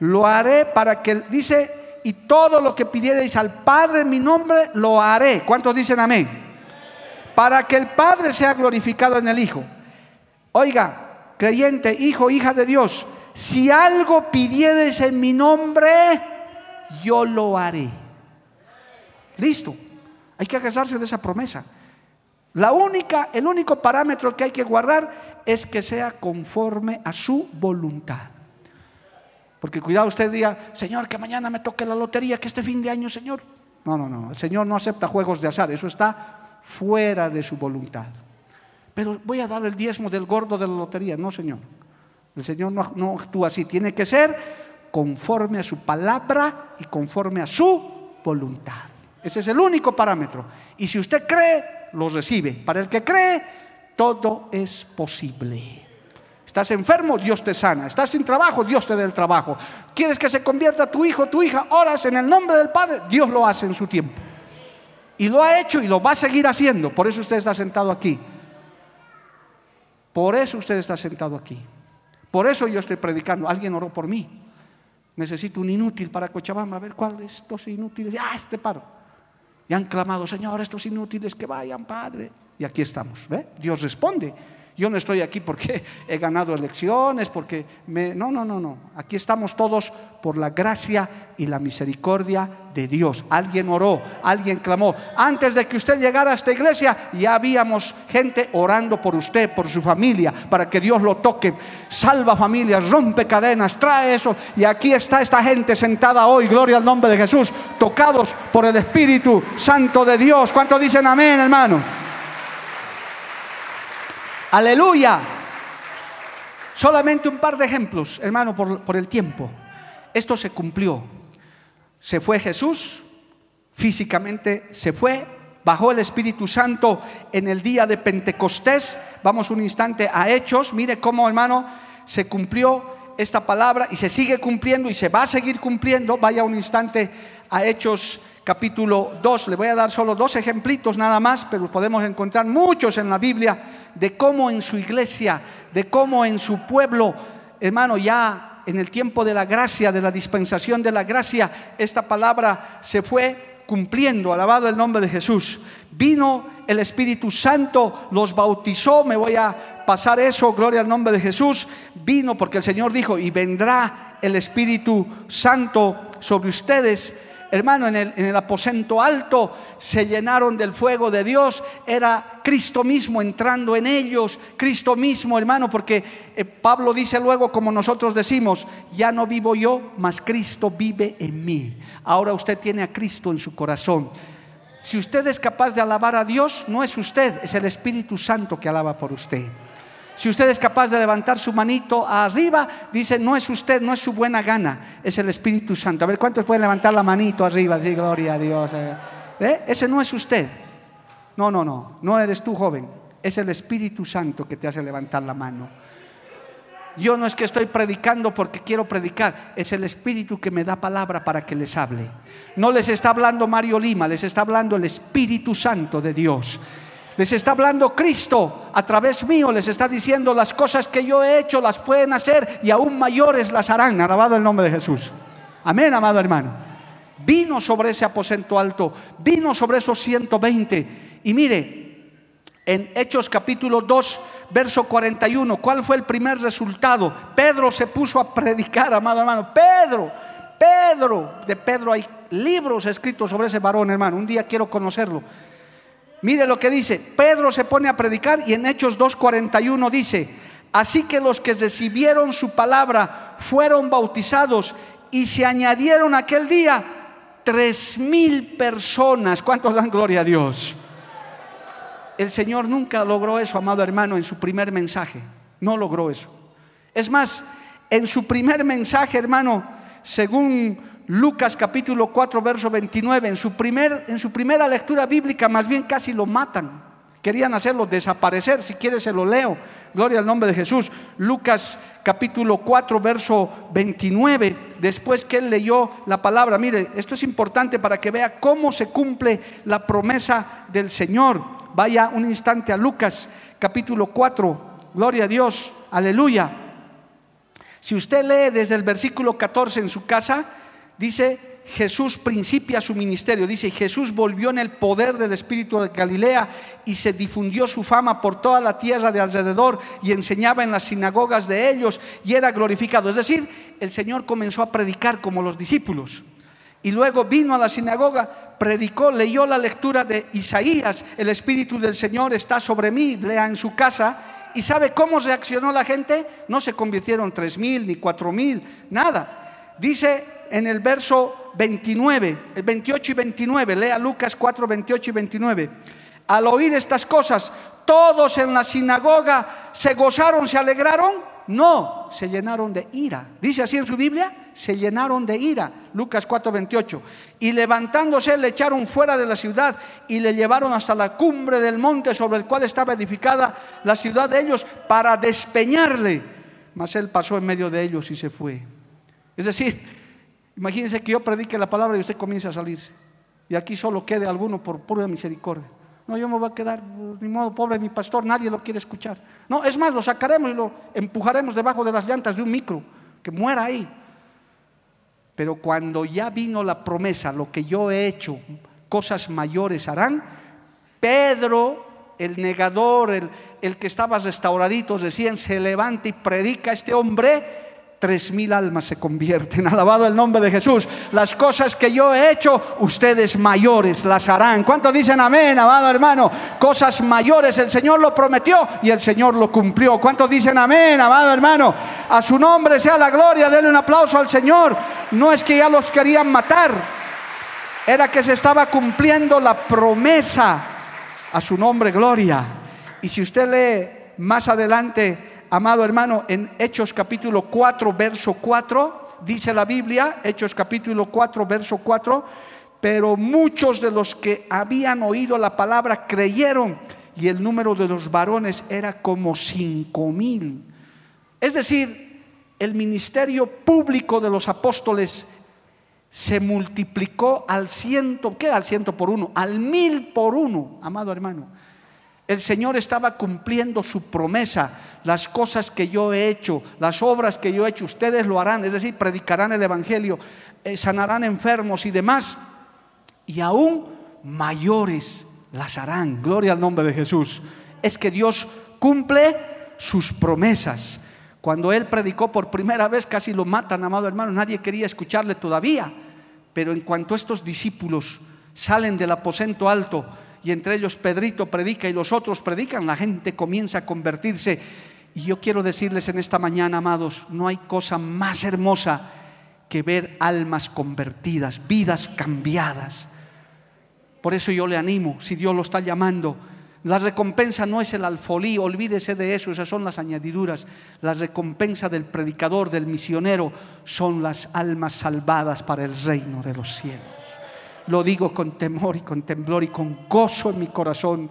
Speaker 1: Lo haré para que, dice, y todo lo que pidiereis al Padre en mi nombre, lo haré. ¿Cuántos dicen amén? Para que el Padre sea glorificado en el Hijo. Oiga, creyente, hijo, hija de Dios, si algo pidieres en mi nombre, yo lo haré. Listo. Hay que agarrarse de esa promesa. La única, el único parámetro que hay que guardar es que sea conforme a su voluntad. Porque cuidado usted diga, Señor, que mañana me toque la lotería, que este fin de año, Señor. No, no, no. El Señor no acepta juegos de azar. Eso está fuera de su voluntad. Pero voy a dar el diezmo del gordo de la lotería. No, Señor. El Señor no, actúa así. Tiene que ser conforme a su palabra y conforme a su voluntad. Ese es el único parámetro. Y si usted cree, lo recibe. Para el que cree, todo es posible. Estás enfermo, Dios te sana. Estás sin trabajo, Dios te da el trabajo. ¿Quieres que se convierta tu hijo, tu hija? Oras en el nombre del Padre, Dios lo hace en su tiempo. Y lo ha hecho y lo va a seguir haciendo. Por eso usted está sentado aquí. Por eso usted está sentado aquí. Por eso yo estoy predicando. Alguien oró por mí. Necesito un inútil para Cochabamba. A ver cuál de estos inútiles. Ah, este paro. Y han clamado, Señor, estos inútiles que vayan, Padre. Y aquí estamos. ¿ve? Dios responde. Yo no estoy aquí porque he ganado elecciones, porque me... No, no, no, no. Aquí estamos todos por la gracia y la misericordia de Dios. Alguien oró, alguien clamó. Antes de que usted llegara a esta iglesia, ya habíamos gente orando por usted, por su familia, para que Dios lo toque. Salva familias, rompe cadenas, trae eso. Y aquí está esta gente sentada hoy, gloria al nombre de Jesús, tocados por el Espíritu Santo de Dios. ¿Cuántos dicen amén, hermano? Aleluya. Solamente un par de ejemplos, hermano, por, el tiempo. Esto se cumplió. Se fue Jesús, físicamente se fue, bajó el Espíritu Santo en el día de Pentecostés. Vamos un instante a Hechos. Mire cómo, hermano, se cumplió esta palabra y se sigue cumpliendo y se va a seguir cumpliendo. Vaya un instante a Hechos capítulo 2. Le voy a dar solo dos ejemplitos nada más, pero podemos encontrar muchos en la Biblia de cómo en su iglesia, de cómo en su pueblo, hermano, ya en el tiempo de la gracia, de la dispensación de la gracia, esta palabra se fue cumpliendo, alabado el nombre de Jesús. Vino el Espíritu Santo, los bautizó, me voy a pasar eso, gloria al nombre de Jesús. Vino porque el Señor dijo, y vendrá el Espíritu Santo sobre ustedes hermano, en el, aposento alto se llenaron del fuego de Dios. Era Cristo mismo entrando en ellos, Cristo mismo, hermano, porque eh, Pablo dice luego, como nosotros decimos, ya no vivo yo, mas Cristo vive en mí. Ahora usted tiene a Cristo en su corazón. Si usted es capaz de alabar a Dios, no es usted, es el Espíritu Santo que alaba por usted. Si usted es capaz de levantar su manito arriba, dice, no es usted, no es su buena gana, es el Espíritu Santo. A ver, ¿cuántos pueden levantar la manito arriba? Sí, gloria a Dios. ¿Eh? Ese no es usted. No, no, no, no eres tú joven. Es el Espíritu Santo que te hace levantar la mano. yo no es que estoy predicando porque quiero predicar, es el Espíritu que me da palabra para que les hable. No les está hablando Mario Lima, les está hablando el Espíritu Santo de Dios. Les está hablando Cristo a través mío, les está diciendo las cosas que yo he hecho las pueden hacer y aún mayores las harán. Alabado el nombre de Jesús. Amén, amado hermano. Vino sobre ese aposento alto, vino sobre esos 120. Y mire, en Hechos capítulo 2, verso 41, ¿cuál fue el primer resultado? Pedro se puso a predicar, amado hermano. Pedro, Pedro, de Pedro hay libros escritos sobre ese varón, hermano. Un día quiero conocerlo. Mire lo que dice, Pedro se pone a predicar y en Hechos 2.41 dice, así que los que recibieron su palabra fueron bautizados y se añadieron aquel día tres mil personas. ¿Cuántos dan gloria a Dios? El Señor nunca logró eso, amado hermano, en su primer mensaje. No logró eso. Es más, en su primer mensaje, hermano, según Lucas capítulo 4, verso 29, en su, primer, en su primera lectura bíblica más bien casi lo matan. Querían hacerlo desaparecer, si quiere se lo leo. Gloria al nombre de Jesús. Lucas capítulo 4, verso 29, después que él leyó la palabra. Mire, esto es importante para que vea cómo se cumple la promesa del Señor. Vaya un instante a Lucas capítulo 4, gloria a Dios, aleluya. Si usted lee desde el versículo 14 en su casa, dice, Jesús principia su ministerio. Dice, Jesús volvió en el poder del Espíritu de Galilea y se difundió su fama por toda la tierra de alrededor y enseñaba en las sinagogas de ellos y era glorificado. Es decir, el Señor comenzó a predicar como los discípulos. Y luego vino a la sinagoga, predicó, leyó la lectura de Isaías, el Espíritu del Señor está sobre mí, lea en su casa. ¿Y sabe cómo reaccionó la gente? No se convirtieron tres mil ni cuatro mil, nada. Dice en el verso 29, el 28 y 29, lea Lucas 4, 28 y 29. Al oír estas cosas, todos en la sinagoga se gozaron, se alegraron. No, se llenaron de ira. Dice así en su Biblia, se llenaron de ira. Lucas 4, 28. Y levantándose le echaron fuera de la ciudad y le llevaron hasta la cumbre del monte sobre el cual estaba edificada la ciudad de ellos para despeñarle. Mas él pasó en medio de ellos y se fue. Es decir, Imagínense que yo predique la palabra y usted comienza a salirse. Y aquí solo quede alguno por pura misericordia. No, yo me voy a quedar, ni modo, pobre mi pastor, nadie lo quiere escuchar. No, es más, lo sacaremos y lo empujaremos debajo de las llantas de un micro, que muera ahí. Pero cuando ya vino la promesa, lo que yo he hecho, cosas mayores harán, Pedro, el negador, el, el que estaba restauradito, recién se levanta y predica a este hombre tres mil almas se convierten. Alabado el nombre de Jesús. Las cosas que yo he hecho, ustedes mayores las harán. ¿Cuántos dicen amén, amado hermano? Cosas mayores, el Señor lo prometió y el Señor lo cumplió. ¿Cuántos dicen amén, amado hermano? A su nombre sea la gloria, denle un aplauso al Señor. No es que ya los querían matar, era que se estaba cumpliendo la promesa. A su nombre, gloria. Y si usted lee más adelante, amado hermano, en Hechos capítulo 4, verso 4, dice la Biblia, Hechos capítulo 4, verso 4, pero muchos de los que habían oído la palabra creyeron y el número de los varones era como cinco mil. Es decir, el ministerio público de los apóstoles se multiplicó al ciento, ¿qué? Al ciento por uno, al mil por uno, amado hermano. El Señor estaba cumpliendo su promesa. Las cosas que yo he hecho, las obras que yo he hecho, ustedes lo harán. Es decir, predicarán el Evangelio, eh, sanarán enfermos y demás. Y aún mayores las harán. Gloria al nombre de Jesús. Es que Dios cumple sus promesas. Cuando Él predicó por primera vez, casi lo matan, amado hermano. Nadie quería escucharle todavía. Pero en cuanto estos discípulos salen del aposento alto, y entre ellos Pedrito predica y los otros predican, la gente comienza a convertirse. Y yo quiero decirles en esta mañana, amados, no hay cosa más hermosa que ver almas convertidas, vidas cambiadas. Por eso yo le animo, si Dios lo está llamando, la recompensa no es el alfolí, olvídese de eso, esas son las añadiduras. La recompensa del predicador, del misionero, son las almas salvadas para el reino de los cielos. Lo digo con temor y con temblor y con gozo en mi corazón.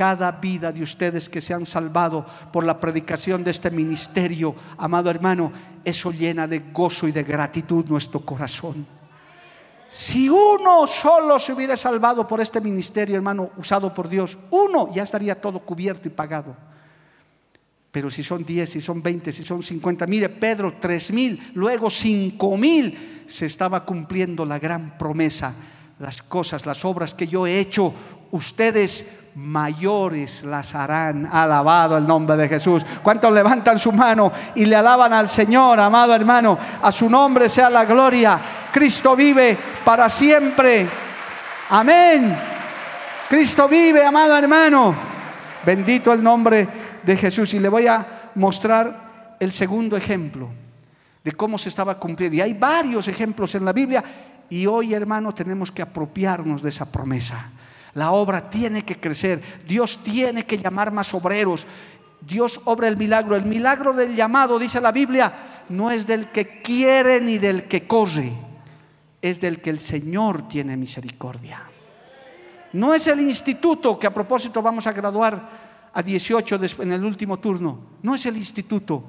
Speaker 1: Cada vida de ustedes que se han salvado por la predicación de este ministerio, amado hermano, eso llena de gozo y de gratitud nuestro corazón. Si uno solo se hubiera salvado por este ministerio, hermano, usado por Dios, uno ya estaría todo cubierto y pagado. Pero si son 10, si son 20, si son 50, mire, Pedro, tres mil, luego cinco mil, se estaba cumpliendo la gran promesa. Las cosas, las obras que yo he hecho, ustedes mayores las harán. Alabado el nombre de Jesús. ¿Cuántos levantan su mano y le alaban al Señor, amado hermano? A su nombre sea la gloria. Cristo vive para siempre. Amén. Cristo vive, amado hermano. Bendito el nombre de Jesús. Y le voy a mostrar el segundo ejemplo de cómo se estaba cumpliendo. Y hay varios ejemplos en la Biblia. Y hoy, hermano, tenemos que apropiarnos de esa promesa. La obra tiene que crecer. Dios tiene que llamar más obreros. Dios obra el milagro. El milagro del llamado, dice la Biblia, no es del que quiere ni del que corre. Es del que el Señor tiene misericordia. No es el instituto que a propósito vamos a graduar a 18 en el último turno. No es el instituto,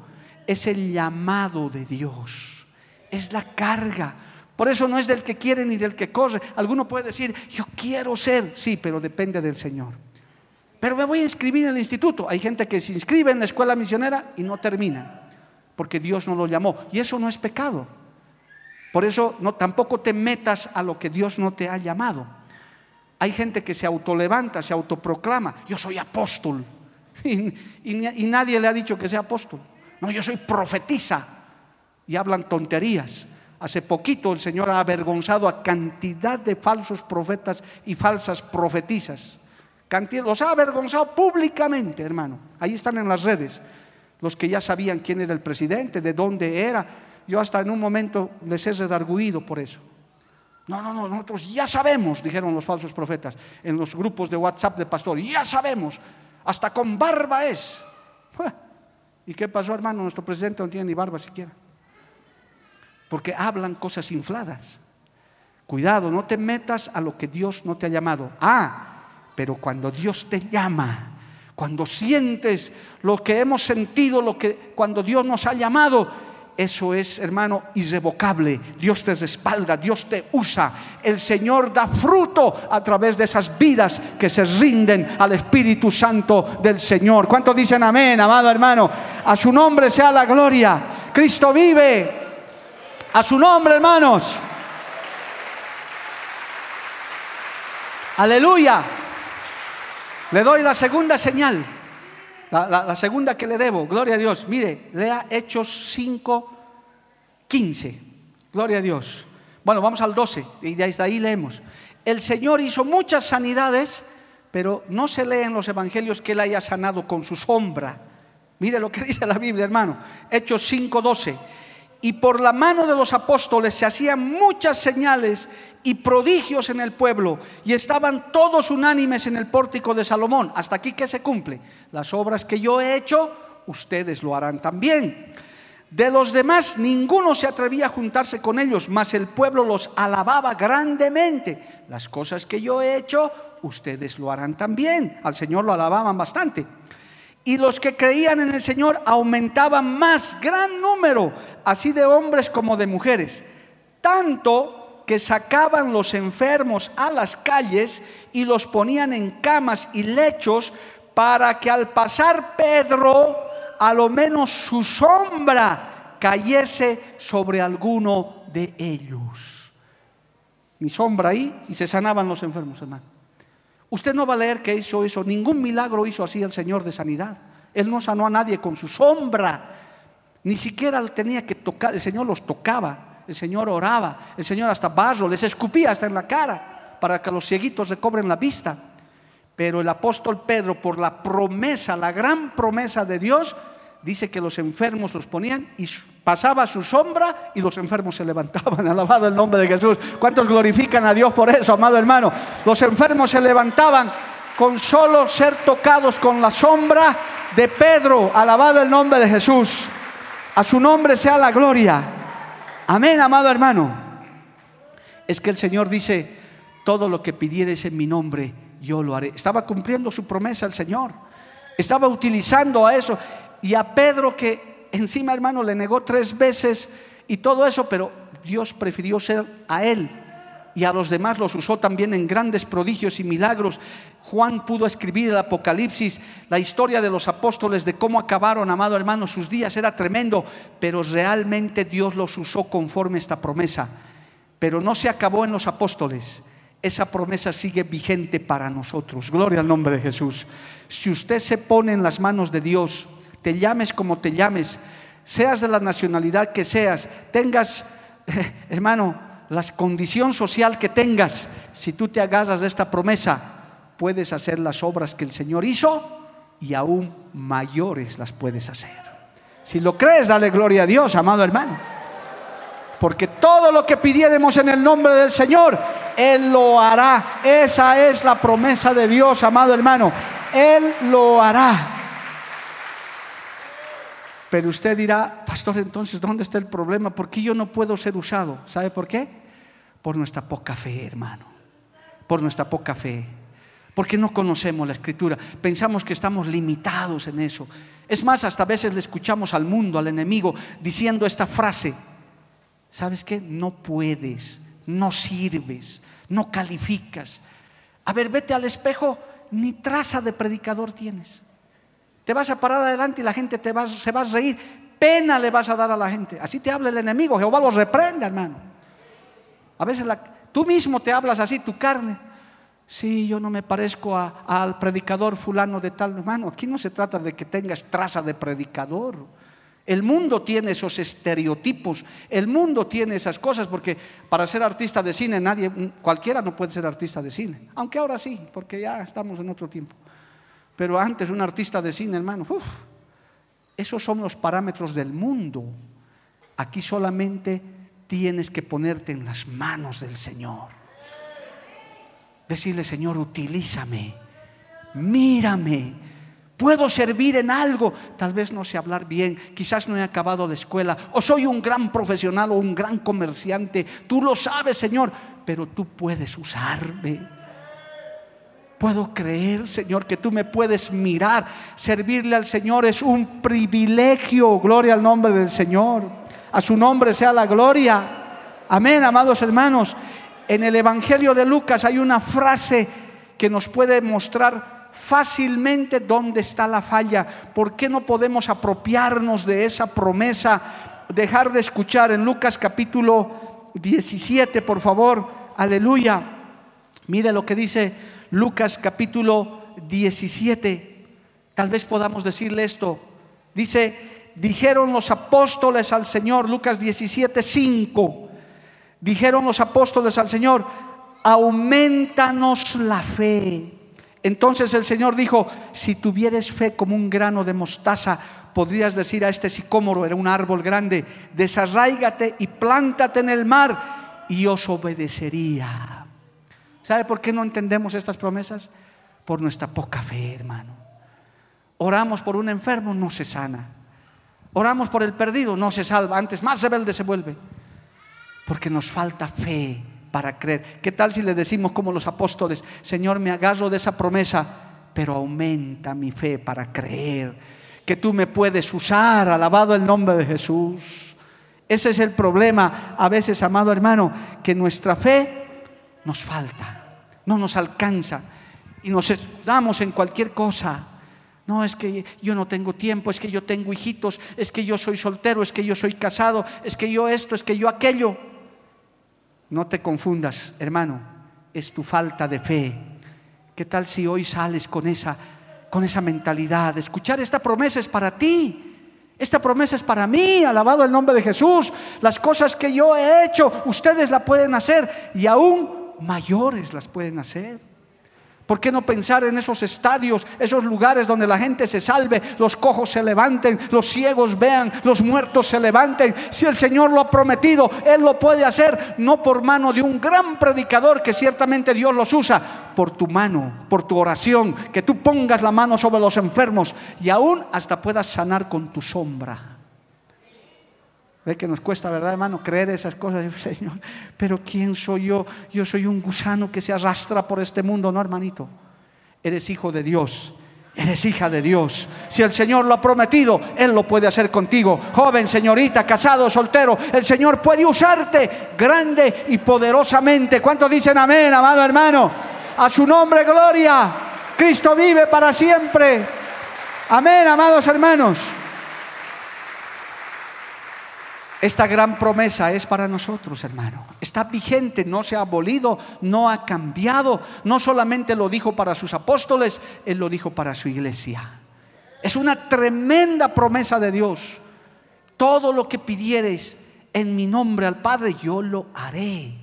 Speaker 1: es el llamado de Dios. Es la carga por eso no es del que quiere ni del que corre. Alguno puede decir, yo quiero ser, sí, pero depende del Señor. Pero me voy a inscribir en el instituto. Hay gente que se inscribe en la escuela misionera y no termina, porque Dios no lo llamó. Y eso no es pecado. Por eso no, tampoco te metas a lo que Dios no te ha llamado. Hay gente que se autolevanta, se autoproclama, yo soy apóstol. Y, y nadie le ha dicho que sea apóstol. No, yo soy profetiza. Y hablan tonterías. Hace poquito el Señor ha avergonzado a cantidad de falsos profetas y falsas profetizas. los ha avergonzado públicamente, hermano. Ahí están en las redes. Los que ya sabían quién era el presidente, de dónde era. Yo hasta en un momento les he redarguido por eso. No, no, no, nosotros ya sabemos, dijeron los falsos profetas en los grupos de WhatsApp de pastor, ya sabemos, hasta con barba es. ¿Y qué pasó, hermano? Nuestro presidente no tiene ni barba siquiera porque hablan cosas infladas. Cuidado, no te metas a lo que Dios no te ha llamado. Ah, pero cuando Dios te llama, cuando sientes lo que hemos sentido, lo que cuando Dios nos ha llamado, eso es, hermano, irrevocable. Dios te respalda, Dios te usa. El Señor da fruto a través de esas vidas que se rinden al Espíritu Santo del Señor. ¿Cuántos dicen amén, amado hermano? A su nombre sea la gloria. Cristo vive. A su nombre, hermanos. Aleluya. Le doy la segunda señal. La, segunda que le debo. Gloria a Dios. Mire, lea Hechos 5, 15. Gloria a Dios. Bueno, vamos al 12 y desde ahí leemos. El Señor hizo muchas sanidades, pero no se lee en los evangelios que Él haya sanado con su sombra. Mire lo que dice la Biblia, hermano. Hechos 5, 12 y por la mano de los apóstoles se hacían muchas señales y prodigios en el pueblo y estaban todos unánimes en el pórtico de Salomón. Hasta aquí que se cumple. Las obras que yo he hecho, ustedes lo harán también. De los demás ninguno se atrevía a juntarse con ellos, mas el pueblo los alababa grandemente. Las cosas que yo he hecho, ustedes lo harán también. Al Señor lo alababan bastante. Y los que creían en el Señor aumentaban más, gran número, así de hombres como de mujeres. Tanto que sacaban los enfermos a las calles y los ponían en camas y lechos para que al pasar Pedro, a lo menos su sombra cayese sobre alguno de ellos. Mi sombra ahí y se sanaban los enfermos, hermano. Usted no va a leer que hizo eso. Ningún milagro hizo así el Señor de sanidad. Él no sanó a nadie con su sombra. Ni siquiera tenía que tocar. El Señor los tocaba. El Señor oraba. El Señor hasta barro les escupía hasta en la cara para que los cieguitos recobren la vista. Pero el apóstol Pedro, por la promesa, la gran promesa de Dios, dice que los enfermos los ponían y pasaba su sombra y los enfermos se levantaban. Alabado el nombre de Jesús. ¿Cuántos glorifican a Dios por eso, amado hermano? Los enfermos se levantaban con solo ser tocados con la sombra de Pedro. Alabado el nombre de Jesús. A su nombre sea la gloria. Amén, amado hermano. Es que el Señor dice, todo lo que pidieres en mi nombre, yo lo haré. Estaba cumpliendo su promesa el Señor. Estaba utilizando a eso. Y a Pedro que encima, hermano, le negó tres veces y todo eso, pero Dios prefirió ser a él y a los demás los usó también en grandes prodigios y milagros. Juan pudo escribir el Apocalipsis, la historia de los apóstoles, de cómo acabaron, amado hermano, sus días era tremendo, pero realmente Dios los usó conforme esta promesa. Pero no se acabó en los apóstoles. Esa promesa sigue vigente para nosotros. Gloria al nombre de Jesús. Si usted se pone en las manos de Dios, te llames como te llames, seas de la nacionalidad que seas, tengas, hermano, la condición social que tengas, si tú te agarras de esta promesa, puedes hacer las obras que el Señor hizo y aún mayores las puedes hacer. Si lo crees, dale gloria a Dios, amado hermano. Porque todo lo que pidiéremos en el nombre del Señor, Él lo hará. Esa es la promesa de Dios, amado hermano. Él lo hará. Pero usted dirá, pastor, entonces, ¿dónde está el problema? ¿Por qué yo no puedo ser usado? ¿Sabe por qué? Por nuestra poca fe, hermano. Por nuestra poca fe. Porque no conocemos la escritura. Pensamos que estamos limitados en eso. Es más, hasta a veces le escuchamos al mundo, al enemigo, diciendo esta frase. ¿Sabes qué? No puedes, no sirves, no calificas. A ver, vete al espejo, ni traza de predicador tienes. Te vas a parar adelante y la gente te va, se va a reír. Pena le vas a dar a la gente. Así te habla el enemigo. Jehová los reprende, hermano. A veces tú mismo te hablas así, tu carne. Sí, yo no me parezco al predicador fulano de tal. Hermano, aquí no se trata de que tengas traza de predicador. El mundo tiene esos estereotipos, el mundo tiene esas cosas, porque para ser artista de cine nadie, cualquiera no puede ser artista de cine, aunque ahora sí, porque ya estamos en otro tiempo. Pero antes un artista de cine, hermano, esos son los parámetros del mundo. Aquí solamente tienes que ponerte en las manos del Señor. Decirle, Señor, utilízame, mírame, puedo servir en algo. Tal vez no sé hablar bien, quizás no he acabado la escuela, o soy un gran profesional o un gran comerciante. Tú lo sabes, Señor, pero tú puedes usarme puedo creer, Señor, que tú me puedes mirar. Servirle al Señor es un privilegio. Gloria al nombre del Señor. A su nombre sea la gloria. Amén, amados hermanos. En el Evangelio de Lucas hay una frase que nos puede mostrar fácilmente dónde está la falla. ¿Por qué no podemos apropiarnos de esa promesa? Dejar de escuchar en Lucas capítulo 17, por favor. Aleluya. Mire lo que dice Lucas capítulo 17. Tal vez podamos decirle esto. Dice, dijeron los apóstoles al Señor, Lucas 17, 5. Dijeron los apóstoles al Señor, aumentanos la fe. Entonces el Señor dijo, si tuvieres fe como un grano de mostaza, podrías decir a este sicómoro, era un árbol grande, desarraígate y plántate en el mar y os obedecería. ¿Sabe por qué no entendemos estas promesas? Por nuestra poca fe, hermano. Oramos por un enfermo, no se sana. Oramos por el perdido, no se salva. Antes más rebelde se vuelve. Porque nos falta fe para creer. ¿Qué tal si le decimos como los apóstoles, Señor, me agarro de esa promesa, pero aumenta mi fe para creer que tú me puedes usar, alabado el nombre de Jesús? Ese es el problema a veces, amado hermano, que nuestra fe nos falta, no nos alcanza y nos damos en cualquier cosa. No, es que yo no tengo tiempo, es que yo tengo hijitos, es que yo soy soltero, es que yo soy casado, es que yo esto, es que yo aquello. No te confundas, hermano, es tu falta de fe. ¿Qué tal si hoy sales con esa con esa mentalidad? Escuchar esta promesa es para ti. Esta promesa es para mí, alabado el nombre de Jesús. Las cosas que yo he hecho, ustedes la pueden hacer y aún mayores las pueden hacer. ¿Por qué no pensar en esos estadios, esos lugares donde la gente se salve, los cojos se levanten, los ciegos vean, los muertos se levanten? Si el Señor lo ha prometido, Él lo puede hacer, no por mano de un gran predicador que ciertamente Dios los usa, por tu mano, por tu oración, que tú pongas la mano sobre los enfermos y aún hasta puedas sanar con tu sombra. Que nos cuesta, ¿verdad, hermano? Creer esas cosas. Señor, pero ¿quién soy yo? Yo soy un gusano que se arrastra por este mundo, ¿no, hermanito? Eres hijo de Dios. Eres hija de Dios. Si el Señor lo ha prometido, Él lo puede hacer contigo. Joven, señorita, casado, soltero, el Señor puede usarte grande y poderosamente. ¿Cuántos dicen amén, amado hermano? A su nombre, gloria. Cristo vive para siempre. Amén, amados hermanos. Esta gran promesa es para nosotros, hermano. Está vigente, no se ha abolido, no ha cambiado. No solamente lo dijo para sus apóstoles, Él lo dijo para su iglesia. Es una tremenda promesa de Dios. Todo lo que pidieres en mi nombre al Padre, yo lo haré.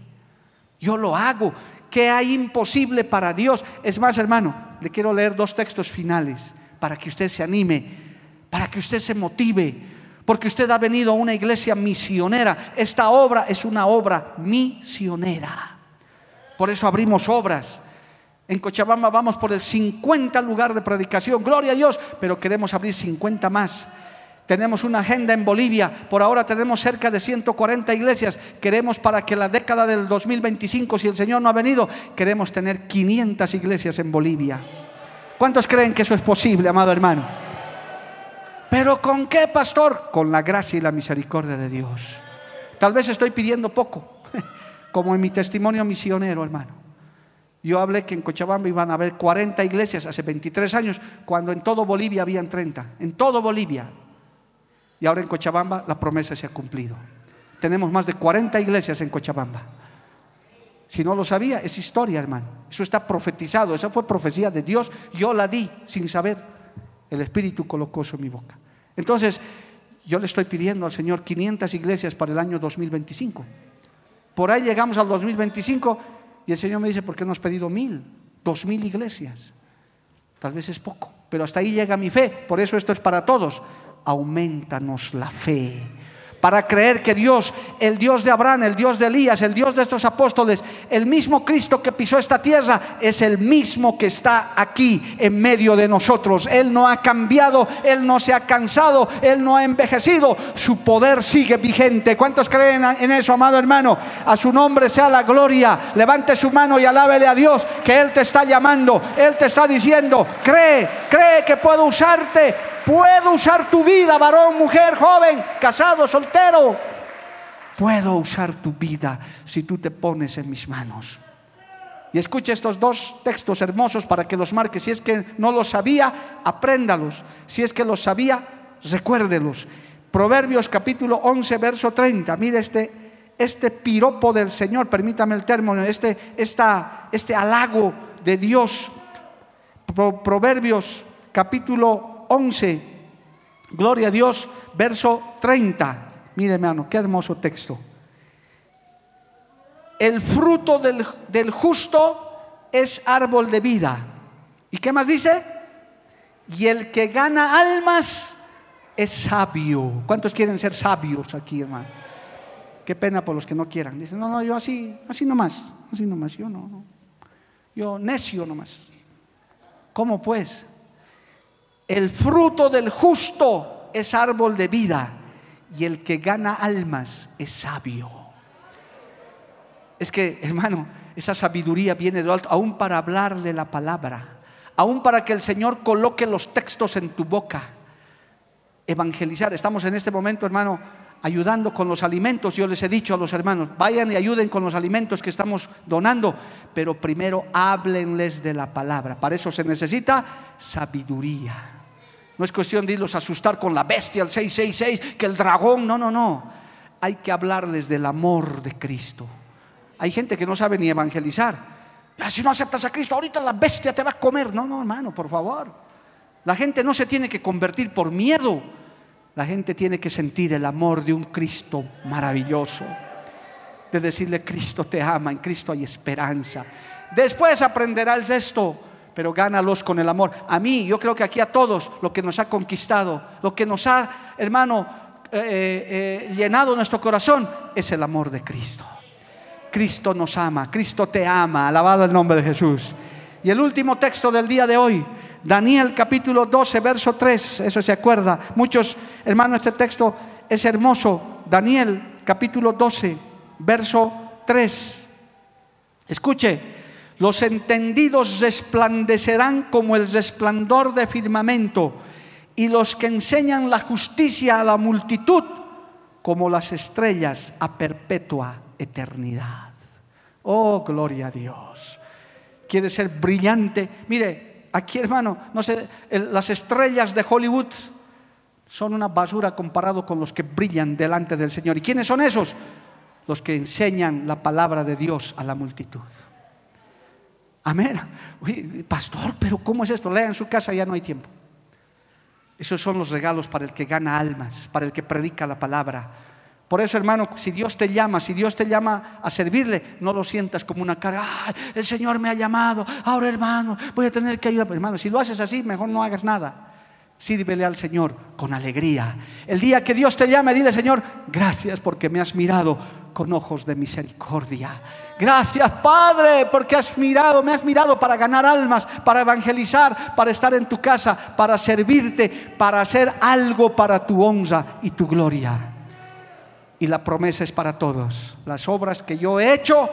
Speaker 1: Yo lo hago. ¿Qué hay imposible para Dios? Es más, hermano, le quiero leer dos textos finales para que usted se anime, para que usted se motive porque usted ha venido a una iglesia misionera. Esta obra es una obra misionera. Por eso abrimos obras. En Cochabamba vamos por el 50 lugar de predicación, gloria a Dios, pero queremos abrir 50 más. Tenemos una agenda en Bolivia, por ahora tenemos cerca de 140 iglesias. Queremos para que la década del 2025, si el Señor no ha venido, queremos tener 500 iglesias en Bolivia. ¿Cuántos creen que eso es posible, amado hermano? ¿Pero con qué, pastor? Con la gracia y la misericordia de Dios. Tal vez estoy pidiendo poco, como en mi testimonio misionero, hermano. Yo hablé que en Cochabamba iban a haber 40 iglesias hace 23 años, cuando en todo Bolivia habían 30. En todo Bolivia. Y ahora en Cochabamba la promesa se ha cumplido. Tenemos más de 40 iglesias en Cochabamba. Si no lo sabía, es historia, hermano. Eso está profetizado, esa fue profecía de Dios. Yo la di sin saber. El Espíritu colocó eso en mi boca. Entonces, yo le estoy pidiendo al Señor 500 iglesias para el año 2025. Por ahí llegamos al 2025 y el Señor me dice, ¿por qué no has pedido mil? Dos mil iglesias. Tal vez es poco, pero hasta ahí llega mi fe. Por eso esto es para todos. Aumentanos la fe para creer que Dios, el Dios de Abraham, el Dios de Elías, el Dios de estos apóstoles, el mismo Cristo que pisó esta tierra, es el mismo que está aquí en medio de nosotros. Él no ha cambiado, Él no se ha cansado, Él no ha envejecido, su poder sigue vigente. ¿Cuántos creen en eso, amado hermano? A su nombre sea la gloria. Levante su mano y alábele a Dios que Él te está llamando, Él te está diciendo, cree, cree que puedo usarte Puedo usar tu vida, varón, mujer, joven, casado, soltero. Puedo usar tu vida si tú te pones en mis manos. Y escucha estos dos textos hermosos para que los marques. Si es que no los sabía, apréndalos. Si es que los sabía, recuérdelos. Proverbios capítulo 11, verso 30. Mire este, este piropo del Señor, permítame el término, este, esta, este halago de Dios. Proverbios capítulo 11, gloria a Dios, verso 30. Mire hermano, qué hermoso texto. El fruto del, justo es árbol de vida. ¿Y qué más dice? Y el que gana almas es sabio. ¿Cuántos quieren ser sabios aquí, hermano? Qué pena por los que no quieran. Dicen, no, no, yo así, así nomás, así nomás, yo no, no. Yo necio nomás. ¿Cómo pues? El fruto del justo es árbol de vida y el que gana almas es sabio. Es que, hermano, esa sabiduría viene de alto, aún para hablar de la palabra, aún para que el Señor coloque los textos en tu boca. Evangelizar. Estamos en este momento, hermano, ayudando con los alimentos. Yo les he dicho a los hermanos, vayan y ayuden con los alimentos que estamos donando, pero primero háblenles de la palabra. Para eso se necesita sabiduría. No es cuestión de irlos a asustar con la bestia, el 666, que el dragón. No, no, no. Hay que hablarles del amor de Cristo. Hay gente que no sabe ni evangelizar. Ah, si no aceptas a Cristo, ahorita la bestia te va a comer. No, no, hermano, por favor. La gente no se tiene que convertir por miedo. La gente tiene que sentir el amor de un Cristo maravilloso. De decirle, Cristo te ama, en Cristo hay esperanza. Después aprenderás esto pero gánalos con el amor. A mí, yo creo que aquí a todos, lo que nos ha conquistado, lo que nos ha, hermano, eh, eh, eh, llenado nuestro corazón, es el amor de Cristo. Cristo nos ama, Cristo te ama, alabado el nombre de Jesús. Y el último texto del día de hoy, Daniel capítulo 12, verso 3, eso se acuerda. Muchos, hermanos, este texto es hermoso. Daniel capítulo 12, verso 3. Escuche, Los entendidos resplandecerán como el resplandor de firmamento y los que enseñan la justicia a la multitud como las estrellas a perpetua eternidad. Oh, gloria a Dios. Quiere ser brillante. Mire, aquí hermano, no sé, las estrellas de Hollywood son una basura comparado con los que brillan delante del Señor. ¿Y quiénes son esos? Los que enseñan la palabra de Dios a la multitud. Amén. pastor, pero ¿cómo es esto? Lea en su casa, ya no hay tiempo. Esos son los regalos para el que gana almas, para el que predica la palabra. Por eso, hermano, si Dios te llama, si Dios te llama a servirle, no lo sientas como una carga. el Señor me ha llamado. Ahora, hermano, voy a tener que ayudar. Hermano, si lo haces así, mejor no hagas nada. Sírvele al Señor con alegría. El día que Dios te llame, dile, Señor, gracias porque me has mirado con ojos de misericordia. Gracias, Padre, porque has mirado, me has mirado para ganar almas, para evangelizar, para estar en tu casa, para servirte, para hacer algo para tu honra y tu gloria. Y la promesa es para todos. Las obras que yo he hecho,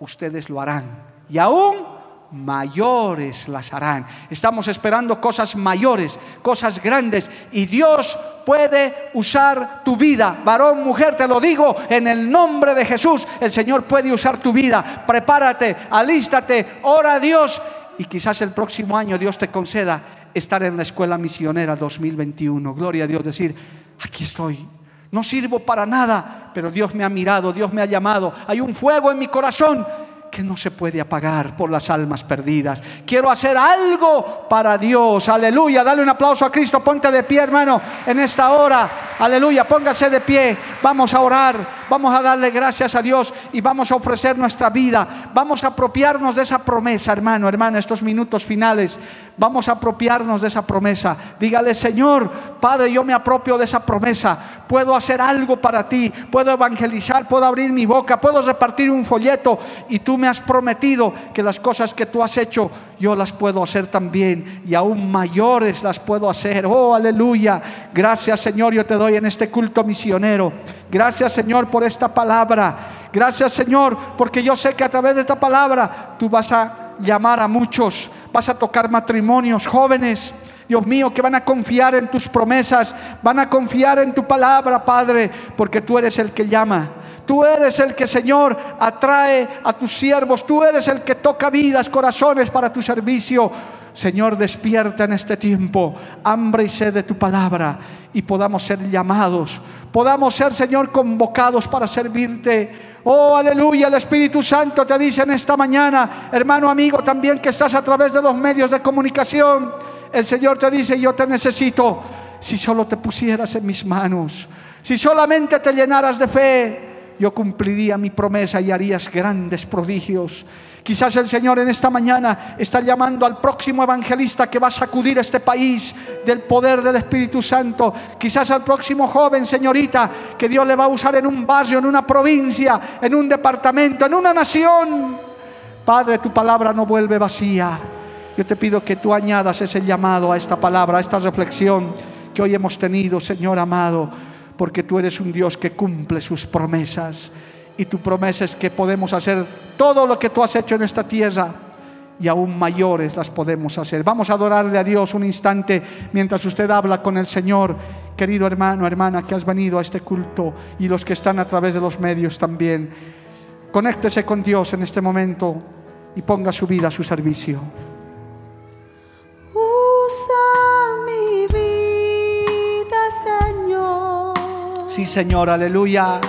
Speaker 1: ustedes lo harán. Y aún mayores las harán. Estamos esperando cosas mayores, cosas grandes. Y Dios puede usar tu vida. Varón, mujer, te lo digo en el nombre de Jesús. El Señor puede usar tu vida. Prepárate, alístate, ora a Dios. Y quizás el próximo año Dios te conceda estar en la escuela misionera 2021. Gloria a Dios, decir, aquí estoy. No sirvo para nada, pero Dios me ha mirado, Dios me ha llamado. Hay un fuego en mi corazón que no se puede apagar por las almas perdidas. Quiero hacer algo para Dios. Aleluya. Dale un aplauso a Cristo. Ponte de pie, hermano, en esta hora. Aleluya. Póngase de pie. Vamos a orar. Vamos a darle gracias a Dios y vamos a ofrecer nuestra vida. Vamos a apropiarnos de esa promesa, hermano, hermana, estos minutos finales. Vamos a apropiarnos de esa promesa. Dígale, Señor, Padre, yo me apropio de esa promesa. Puedo hacer algo para ti. Puedo evangelizar, puedo abrir mi boca, puedo repartir un folleto y tú me has prometido que las cosas que tú has hecho, yo las puedo hacer también y aún mayores las puedo hacer. Oh, aleluya. Gracias Señor, yo te doy en este culto misionero. Gracias Señor por esta palabra. Gracias Señor, porque yo sé que a través de esta palabra tú vas a llamar a muchos, vas a tocar matrimonios jóvenes. Dios mío, que van a confiar en tus promesas, van a confiar en tu palabra, Padre, porque tú eres el que llama. Tú eres el que, Señor, atrae a tus siervos. Tú eres el que toca vidas, corazones para tu servicio. Señor, despierta en este tiempo hambre y sed de tu palabra y podamos ser llamados, podamos ser, Señor, convocados para servirte. Oh, aleluya, el Espíritu Santo te dice en esta mañana, hermano amigo, también que estás a través de los medios de comunicación. El Señor te dice, yo te necesito si solo te pusieras en mis manos, si solamente te llenaras de fe yo cumpliría mi promesa y harías grandes prodigios. Quizás el Señor en esta mañana está llamando al próximo evangelista que va a sacudir este país del poder del Espíritu Santo. Quizás al próximo joven, señorita, que Dios le va a usar en un barrio, en una provincia, en un departamento, en una nación. Padre, tu palabra no vuelve vacía. Yo te pido que tú añadas ese llamado a esta palabra, a esta reflexión que hoy hemos tenido, Señor amado porque tú eres un Dios que cumple sus promesas. Y tu promesa es que podemos hacer todo lo que tú has hecho en esta tierra y aún mayores las podemos hacer. Vamos a adorarle a Dios un instante mientras usted habla con el Señor. Querido hermano, hermana, que has venido a este culto y los que están a través de los medios también. Conéctese con Dios en este momento y ponga su vida a su servicio. Sí, Señor, aleluya.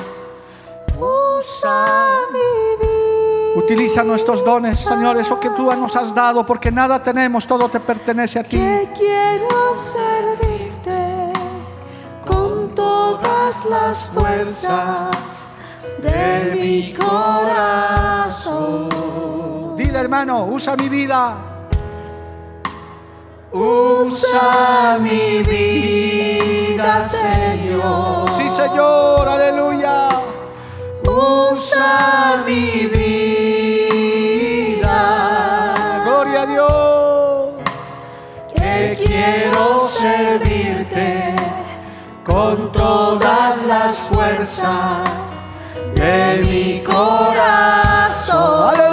Speaker 2: Usa mi vida.
Speaker 1: Utiliza nuestros dones, Señor, eso que tú nos has dado, porque nada tenemos, todo te pertenece a ti.
Speaker 2: Que quiero servirte con todas las fuerzas de mi corazón.
Speaker 1: Dile, hermano, usa mi vida.
Speaker 2: Usa mi vida, Señor.
Speaker 1: Sí, Señor, aleluya.
Speaker 2: Usa mi vida.
Speaker 1: Gloria a Dios.
Speaker 2: Que quiero servirte con todas las fuerzas de mi corazón.
Speaker 1: Aleluya.